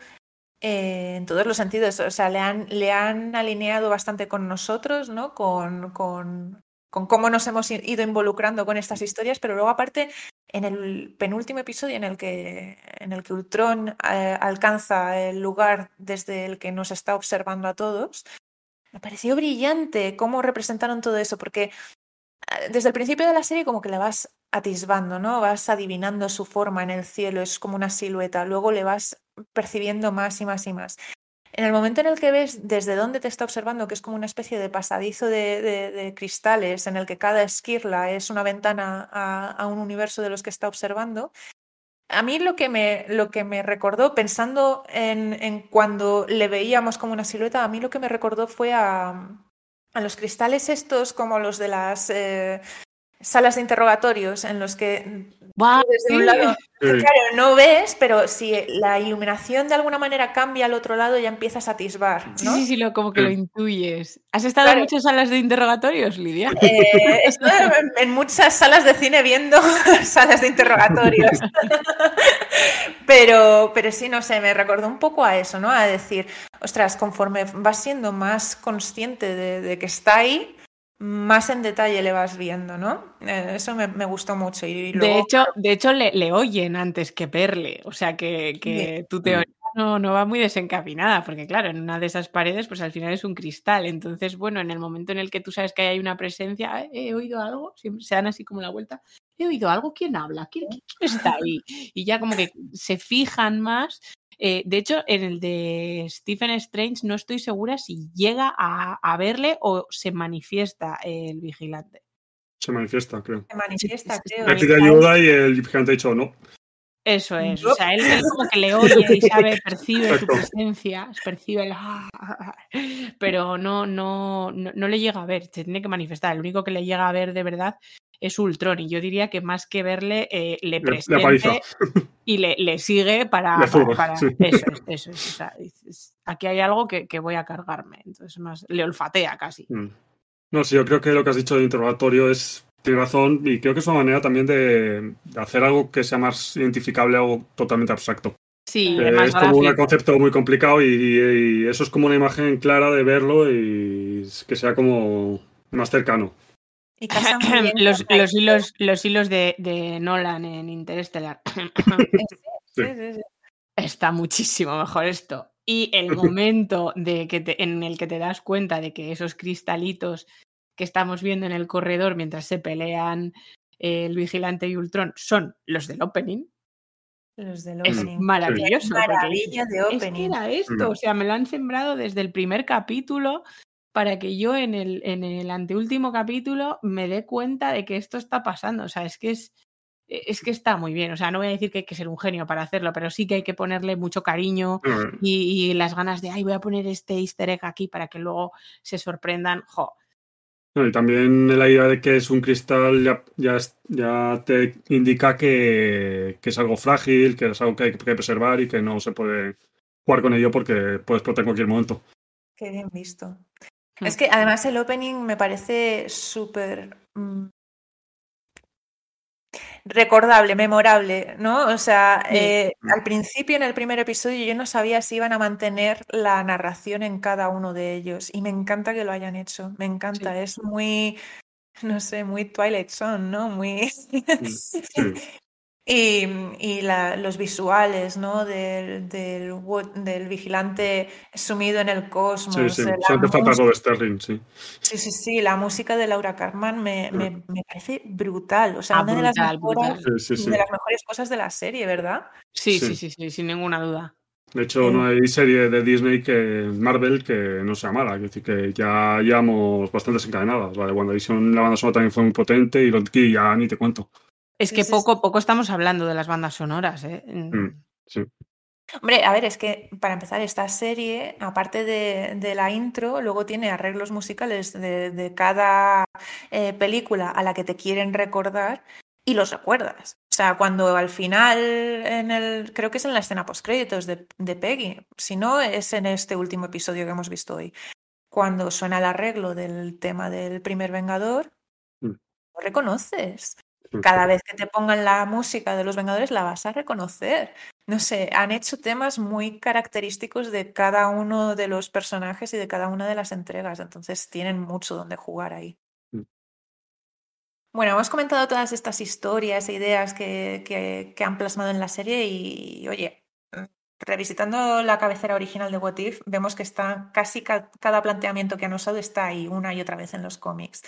eh, en todos los sentidos. O sea, le han, le han alineado bastante con nosotros, ¿no? Con, con, con cómo nos hemos ido involucrando con estas historias, pero luego aparte en el penúltimo episodio en el que, en el que Ultron eh, alcanza el lugar desde el que nos está observando a todos, me pareció brillante cómo representaron todo eso, porque desde el principio de la serie como que le vas atisbando, ¿no? Vas adivinando su forma en el cielo, es como una silueta, luego le vas percibiendo más y más y más. En el momento en el que ves desde dónde te está observando, que es como una especie de pasadizo de, cristales en el que cada esquirla es una ventana a, un universo de los que está observando, a mí lo que me, lo que me recordó, pensando en, cuando le veíamos como una silueta, a mí lo que me recordó fue a, los cristales estos como los de las eh, salas de interrogatorios en los que desde un lado, claro, no ves, pero si la iluminación de alguna manera cambia al otro lado ya empiezas a atisbar. Sí, sí, sí, lo, como que lo intuyes. ¿Has estado en muchas salas de interrogatorios, Lidia? Eh, estoy en muchas salas de cine viendo salas de interrogatorios. pero, pero sí, no sé, me recordó un poco a eso, ¿no? A decir, ostras, conforme vas siendo más consciente de que está ahí, más en detalle le vas viendo, ¿no? Eh, eso me, gustó mucho. Y De hecho, de hecho le, oyen antes que verle, o sea que, que tu teoría no, no, va muy desencaminada, porque claro, en una de esas paredes pues al final es un cristal, entonces bueno, en el momento en el que tú sabes que hay una presencia, he oído algo, siempre se dan así como la vuelta, he oído algo, ¿quién habla? quién está ahí? Y ya como que se fijan más eh, de hecho, en el de Stephen Strange no estoy segura si llega a, verle o se manifiesta el vigilante. Se manifiesta, creo. Se manifiesta, creo. Le pide ayuda y el vigilante ha dicho no. Eso es, o sea, él, como que le oye y sabe, percibe su presencia, percibe el... Pero no, no, no, no, le llega a ver, se tiene que manifestar. El único que le llega a ver de verdad es Ultron. Y yo diría que más que verle, eh, le presente y le, le, sigue para. para, Eso es, aquí hay algo que, que, voy a cargarme. Entonces, más le olfatea casi. Mm. No, sí, yo creo que lo que has dicho de interrogatorio es. Tiene razón, y creo que es una manera también de hacer algo que sea más identificable, algo totalmente abstracto. Sí, eh, es como un concepto muy complicado y, eso es como una imagen clara de verlo y que sea como más cercano. los, los, hilos, los hilos de, de Nolan en Interstellar. Está muchísimo mejor esto. Y el momento de que en el que te das cuenta de que esos cristalitos que estamos viendo en el corredor mientras se pelean el vigilante y Ultron son los del opening. Los del opening. Es maravilloso. maravilla de opening. era esto, o sea, me lo han sembrado desde el primer capítulo para que yo en el, en el anteúltimo capítulo me dé cuenta de que esto está pasando. O sea, es que es, es que está muy bien. O sea, no voy a decir que hay que ser un genio para hacerlo, pero sí que hay que ponerle mucho cariño y, las ganas de, ay, voy a poner este easter egg aquí para que luego se sorprendan. Jo. Y también la idea de que es un cristal ya, ya, ya te indica que, que, es algo frágil, que es algo que hay que preservar y que no se puede jugar con ello porque puede explotar en cualquier momento. Qué bien visto. Es que además el opening me parece súper mm, recordable, memorable, ¿no? O sea, eh, al principio en el primer episodio yo no sabía si iban a mantener la narración en cada uno de ellos y me encanta que lo hayan hecho, me encanta, es muy, no sé, muy Twilight Zone, ¿no? Muy... Y, y la, los visuales, ¿no? Del, del, del, vigilante sumido en el cosmos. Sí, sí, siempre falta de Sterling, sí. Sí, sí, sí, la música de Laura Carman me, me, me parece brutal. O sea, ah, una de, las mejores, de las mejores cosas de la serie, ¿verdad? Sí, sí, sí, sí, sin ninguna duda. De hecho, no hay serie de Disney que Marvel que no sea mala. Es decir, que ya llevamos bastante desencadenadas. Vale, WandaVision, la banda sonora también fue muy potente y Loki ya ni te cuento. Es que poco, poco estamos hablando de las bandas sonoras, ¿eh? Mm, sí. Hombre, a ver, es que para empezar, esta serie, aparte de, la intro, luego tiene arreglos musicales de, cada eh, película a la que te quieren recordar y los recuerdas. O sea, cuando al final, en el, creo que es en la escena post-créditos de, de Peggy, si no, es en este último episodio que hemos visto hoy, cuando suena el arreglo del tema del primer Vengador, mm. lo reconoces. Cada vez que te pongan la música de los Vengadores la vas a reconocer. No sé, han hecho temas muy característicos de cada uno de los personajes y de cada una de las entregas, entonces tienen mucho donde jugar ahí. Mm. Bueno, hemos comentado todas estas historias e ideas que, que, que han plasmado en la serie y, oye, revisitando la cabecera original de What If, vemos que está casi ca cada planteamiento que han usado está ahí una y otra vez en los cómics.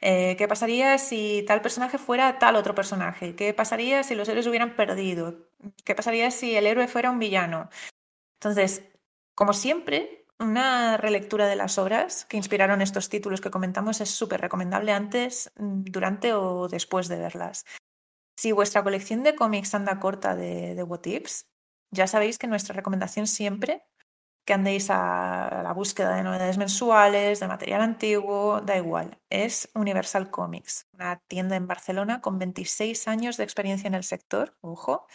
Eh, ¿Qué pasaría si tal personaje fuera tal otro personaje? ¿Qué pasaría si los héroes hubieran perdido? ¿Qué pasaría si el héroe fuera un villano? Entonces, como siempre, una relectura de las obras que inspiraron estos títulos que comentamos es súper recomendable antes, durante o después de verlas. Si vuestra colección de cómics anda corta de, de What ya sabéis que nuestra recomendación siempre que andéis a la búsqueda de novedades mensuales, de material antiguo, da igual. Es Universal Comics, una tienda en Barcelona con 26 años de experiencia en el sector, ojo,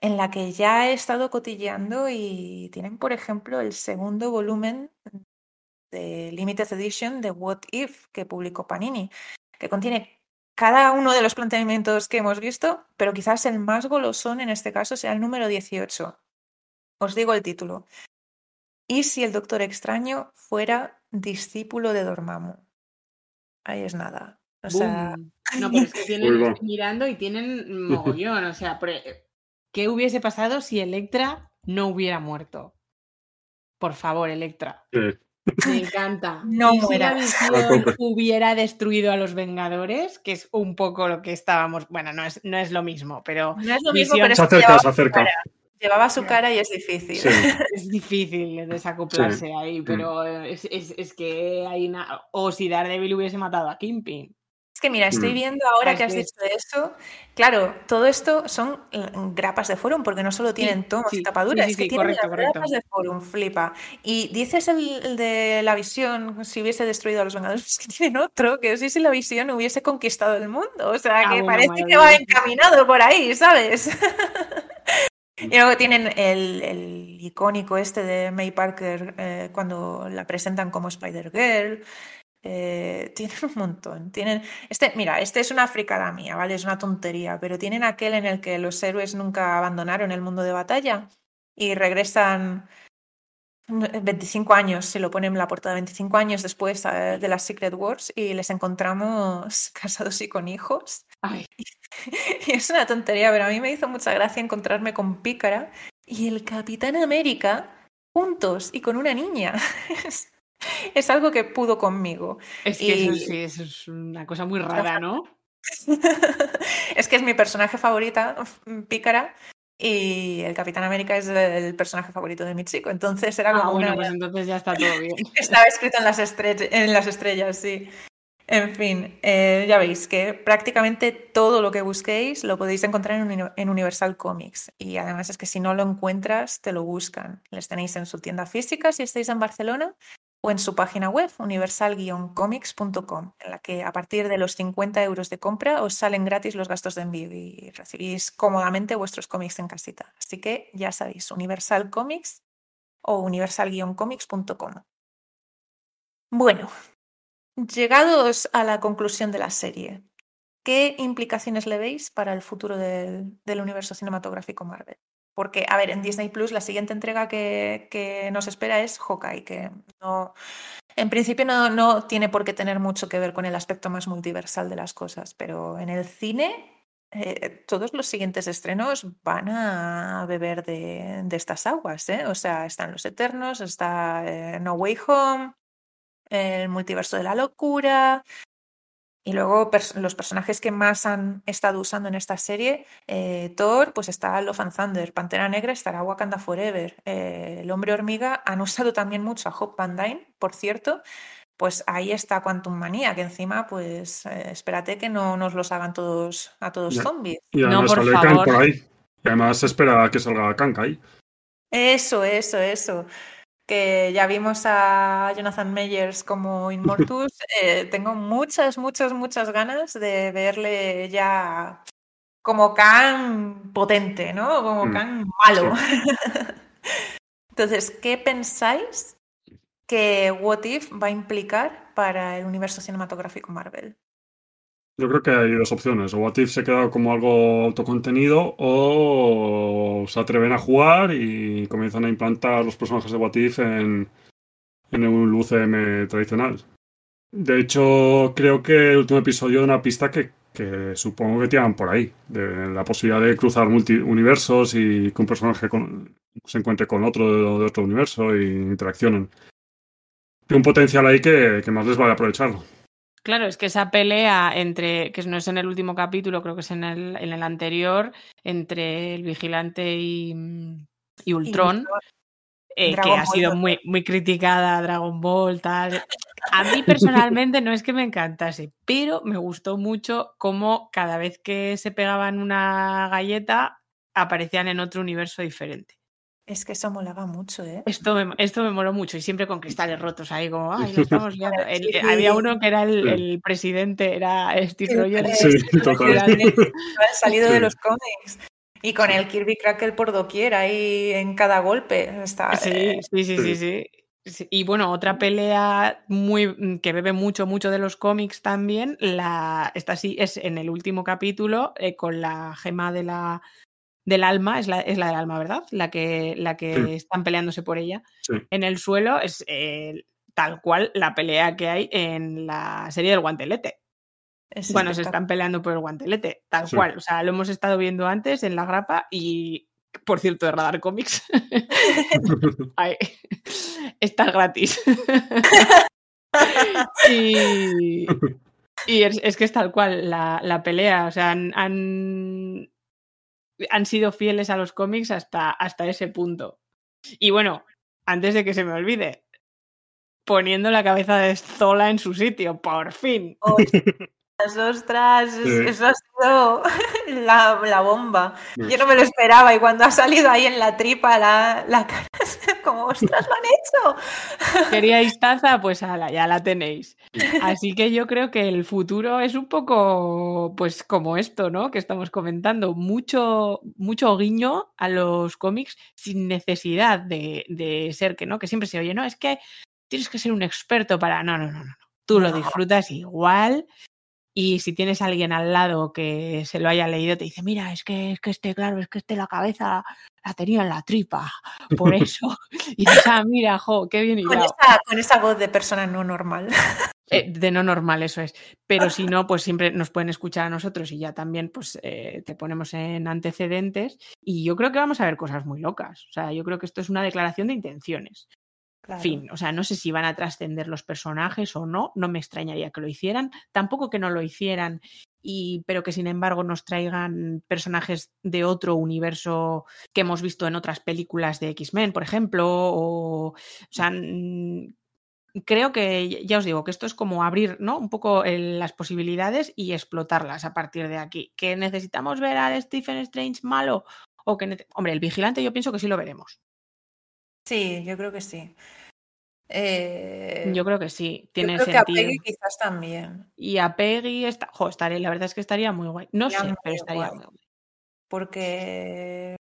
en la que ya he estado cotilleando y tienen, por ejemplo, el segundo volumen de Limited Edition de What If que publicó Panini, que contiene cada uno de los planteamientos que hemos visto, pero quizás el más golosón en este caso sea el número 18. Os digo el título. ¿Y si el Doctor Extraño fuera discípulo de Dormammu? Ahí es nada. O sea... No, pero es que tienen mirando y tienen mogollón. O sea, ¿qué hubiese pasado si Electra no hubiera muerto? Por favor, Electra. Me encanta. No ¿Y si la visión hubiera destruido a los Vengadores, que es un poco lo que estábamos. Bueno, no es, no es lo mismo, pero. No es lo mismo, visión... pero Se acerca, se acerca. Llevaba su cara y es difícil. Sí. Es difícil desacoplarse Sí. ahí, pero es, es, es que hay una. O si Daredevil hubiese matado a Kingpin. Es que mira, estoy Mm. viendo ahora Es que has que- dicho eso. Claro, todo esto son grapas de forum, porque no solo tienen tomos sí, y tapaduras, sí, sí, es que sí, tienen correcto, las correcto. grapas de forum, flipa. Y dices el, el de la visión, si hubiese destruido a los Vengadores, es que tienen otro, que sí si la visión hubiese conquistado el mundo. O sea, Ah, que parece que va encaminado por ahí, ¿sabes? Y luego tienen el, icónico este de May Parker eh, cuando la presentan como Spider-Girl. Eh, tienen un montón. Tienen, este, mira, este es una fricada mía, ¿vale? Es una tontería, pero tienen aquel en el que los héroes nunca abandonaron el mundo de batalla y regresan 25 años, se lo ponen en la portada 25 años después eh, de las Secret Wars y les encontramos casados y con hijos. Ay, Y es una tontería, pero a mí me hizo mucha gracia encontrarme con Pícara y el Capitán América juntos y con una niña. Es, es algo que pudo conmigo. es que Y- eso, sí, eso es una cosa muy rara, ¿no? es que es mi personaje favorita, Pícara, y el Capitán América es el personaje favorito de mi chico. Entonces era Ah, como bueno, una... pues entonces ya está todo bien. Estaba escrito en las, estrell- en las estrellas, sí. En fin, eh, ya veis que prácticamente todo lo que busquéis lo podéis encontrar en, en Universal Comics. Y además es que si no lo encuentras, te lo buscan. Les tenéis en su tienda física si estáis en Barcelona o en su página web, universal-comics.com, en la que a partir de los 50 euros de compra os salen gratis los gastos de envío y recibís cómodamente vuestros cómics en casita. Así que ya sabéis, Universal Comics o universal-comics.com. Bueno, llegados a la conclusión de la serie, ¿qué implicaciones le veis para el futuro del, del universo cinematográfico Marvel? Porque, a ver, en Disney Plus la siguiente entrega que, que nos espera es Hawkeye, que no, en principio no, no tiene por qué tener mucho que ver con el aspecto más multiversal de las cosas, pero en el cine eh, todos los siguientes estrenos van a beber de, de estas aguas, ¿eh? O sea, están Los Eternos, está eh, No Way Home, el multiverso de la locura. Y luego pers- los personajes que más han estado usando en esta serie, eh, Thor, pues está Love and Thunder, Pantera Negra estará Wakanda Forever, eh, el Hombre Hormiga han usado también mucho a Hope Van Dyne, por cierto, pues ahí está Quantum Manía, que encima, pues eh, espérate que no nos los hagan todos a todos Ya. zombies. Y No, además por sale Kang favor. por ahí. Y además se espera que salga Kang ahí. Eso, eso, eso. Que ya vimos a Jonathan Meyers como Inmortus. eh, tengo muchas, muchas, muchas ganas de verle ya como Khan potente, ¿no? Como Mm, Khan malo. Entonces, ¿qué pensáis que What If va a implicar para el universo cinematográfico Marvel? Yo creo que hay dos opciones. O What If se queda como algo autocontenido o se atreven a jugar y comienzan a implantar los personajes de What If en, en un UCM tradicional. De hecho, creo que el último episodio da una pista que que supongo que tiran por ahí, de la posibilidad de cruzar multi-universos y que un personaje se encuentre con otro de, otro universo y interaccionen. Tiene un potencial ahí que, más les vale aprovecharlo. Claro, es que esa pelea entre, que no es en el último capítulo, creo que es en el, en el anterior, entre el vigilante y, y Ultron, eh, que ha sido muy, muy criticada, Dragon Ball, tal. A mí personalmente no es que me encantase, pero me gustó mucho cómo cada vez que se pegaban una galleta aparecían en otro universo diferente. Es que eso molaba mucho, ¿eh? Esto me, esto me moló mucho y siempre con cristales rotos ahí, como, ay, lo estamos viendo. había uno que era el, presidente, era Steve Rogers. Sí, total. salido de los cómics. Y con el Kirby Crackle por doquier, ahí en cada golpe. Está, sí, eh, sí, sí, sí, sí, Y bueno, otra pelea muy mm, que bebe mucho, mucho de los cómics también. La, esta sí es en el último capítulo, eh, con la gema de la, del alma, es la, es la del alma, ¿verdad? La que, la que están peleándose por ella. En el suelo es eh, tal cual la pelea que hay en la serie del guantelete bueno, se están peleando por el guantelete, tal cual. O sea, lo hemos estado viendo antes en la grapa y, por cierto, de Radar Comics. está gratis. y, es, que es tal cual la, pelea. O sea, han, han, sido fieles a los cómics hasta, hasta ese punto. Y bueno, antes de que se me olvide, poniendo la cabeza de Zola en su sitio, por fin. Ostras, eso ha sido la, bomba. Yo no me lo esperaba y cuando ha salido ahí en la tripa la, la cara, como, ostras, lo han hecho. ¿Queríais taza? Pues ya la tenéis. Así que yo creo que el futuro es un poco, pues como esto, ¿no? Que estamos comentando, mucho, mucho guiño a los cómics sin necesidad de, de ser que, ¿no? Que siempre se oye, no, es que tienes que ser un experto para... No, no, no, no. Tú lo disfrutas igual y si tienes a alguien al lado que se lo haya leído, te dice, mira, es que, es que este, claro, es que este la cabeza la tenía en la tripa, por eso. y dices, ah, mira, jo, qué bien con esa, con esa voz de persona no normal. Eh, de no normal, eso es. Pero si no, pues siempre nos pueden escuchar a nosotros y ya también pues eh, te ponemos en antecedentes. Y yo creo que vamos a ver cosas muy locas. O sea, yo creo que esto es una declaración de intenciones. Fin, o sea, no sé si van a trascender los personajes o no, no me extrañaría que lo hicieran, tampoco que no lo hicieran, y, pero que sin embargo nos traigan personajes de otro universo que hemos visto en otras películas de X-Men, por ejemplo, o, sea, creo que, ya os digo, que esto es como abrir ¿no? un poco las posibilidades y explotarlas a partir de aquí. ¿Que necesitamos ver a Stephen Strange malo? O que, hombre, el vigilante yo pienso que sí lo veremos. Sí, yo creo que sí. Eh, yo creo que sí, tiene yo creo Que a Peggy quizás también. Y a Peggy está, jo, estaría, la verdad es que estaría muy guay. No sé, pero estaría muy guay. Porque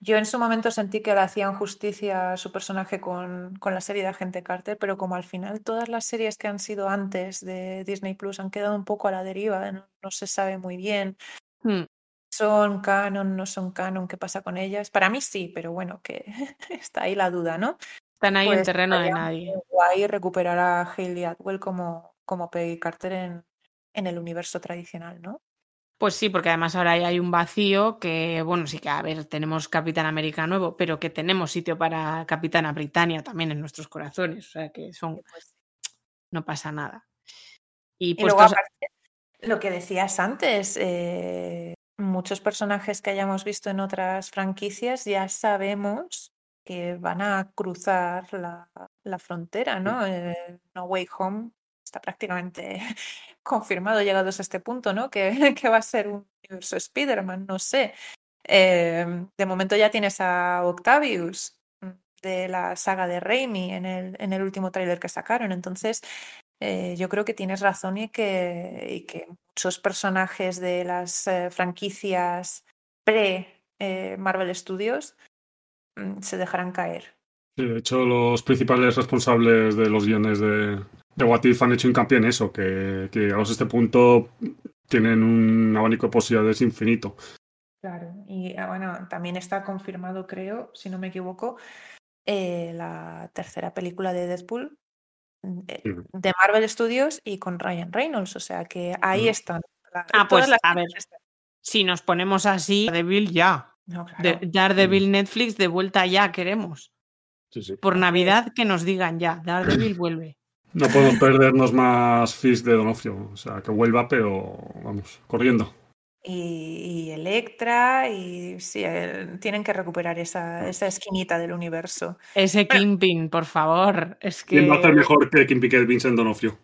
yo en su momento sentí que le hacían justicia a su personaje con, con, la serie de Agente Carter, pero como al final todas las series que han sido antes de Disney Plus han quedado un poco a la deriva, no, se sabe muy bien. Hmm son canon, no son canon, qué pasa con ellas. Para mí sí, pero bueno, que está ahí la duda, ¿no? Están ahí en pues terreno de nadie. Guay recuperar a Hayley Atwell como, como Peggy Carter en, en el universo tradicional, ¿no? Pues sí, porque además ahora hay un vacío que, bueno, sí que, a ver, tenemos Capitán América nuevo, pero que tenemos sitio para Capitana Britannia también en nuestros corazones, o sea que son... Pues no pasa nada. Y, pues luego, lo que decías antes, eh, muchos personajes que hayamos visto en otras franquicias ya sabemos que van a cruzar la, frontera, ¿no? Eh, no Way Home está prácticamente confirmado llegados a este punto, ¿no? Que, que va a ser un universo Spider-Man, no sé. Eh, de momento ya tienes a Octavius mm, de la saga de Raimi en el, en el último tráiler que sacaron. Entonces, eh, yo creo que tienes razón y que, que muchos personajes de las eh, franquicias pre-Marvel Studios mm, se dejarán caer. Sí, de hecho, los principales responsables de los guiones de, de What If han hecho hincapié en eso, que, que a este punto tienen un abanico de posibilidades infinito. Claro, y ah, bueno, también está confirmado, creo, si no me equivoco, eh, la tercera película de Deadpool, de Marvel Studios y con Ryan Reynolds. O sea que ahí están Ah, pues a ver. Si nos ponemos así, Daredevil ya. No, claro. De- Daredevil Netflix de vuelta ya queremos. Sí, sí. Por Navidad que nos digan ya, Daredevil vuelve. No podemos perdernos más Fist de Donofrio. O sea, que vuelva, pero vamos, corriendo. Y, y Electra, y sí, eh, tienen que recuperar esa, esa esquinita del universo. Ese Kingpin, por favor. Es que ¿Quién va a hacer mejor que Kim Piquet Vincent Donofrio?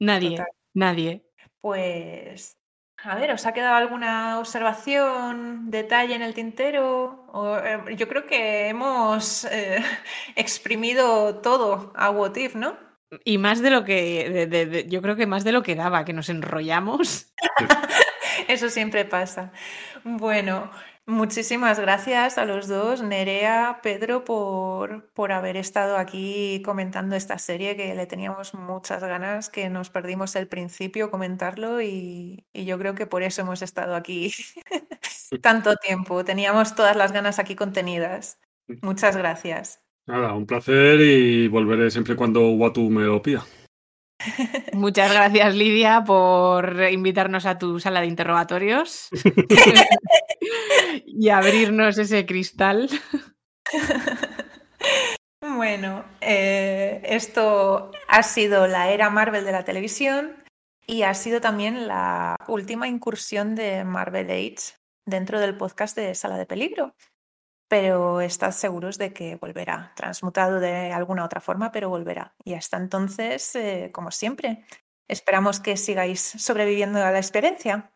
nadie, Total. nadie. Pues, a ver, ¿os ha quedado alguna observación, detalle en el tintero? O, eh, yo creo que hemos eh, exprimido todo a What If, ¿no? Y más de lo que, de- de- de- yo creo que más de lo que daba, que nos enrollamos. Eso siempre pasa. Bueno, muchísimas gracias a los dos, Nerea, Pedro, por, por haber estado aquí comentando esta serie que le teníamos muchas ganas, que nos perdimos el principio comentarlo y, y yo creo que por eso hemos estado aquí tanto tiempo. Teníamos todas las ganas aquí contenidas. Muchas gracias. Nada, un placer y volveré siempre cuando Watu me lo pida. Muchas gracias, Lidia, por invitarnos a tu sala de interrogatorios y abrirnos ese cristal. Bueno, eh, esto ha sido la era Marvel de la televisión y ha sido también la última incursión de Marvel Age dentro del podcast de Sala de Peligro. Pero estad seguros de que volverá, transmutado de alguna otra forma, pero volverá. Y hasta entonces, eh, como siempre, esperamos que sigáis sobreviviendo a la experiencia.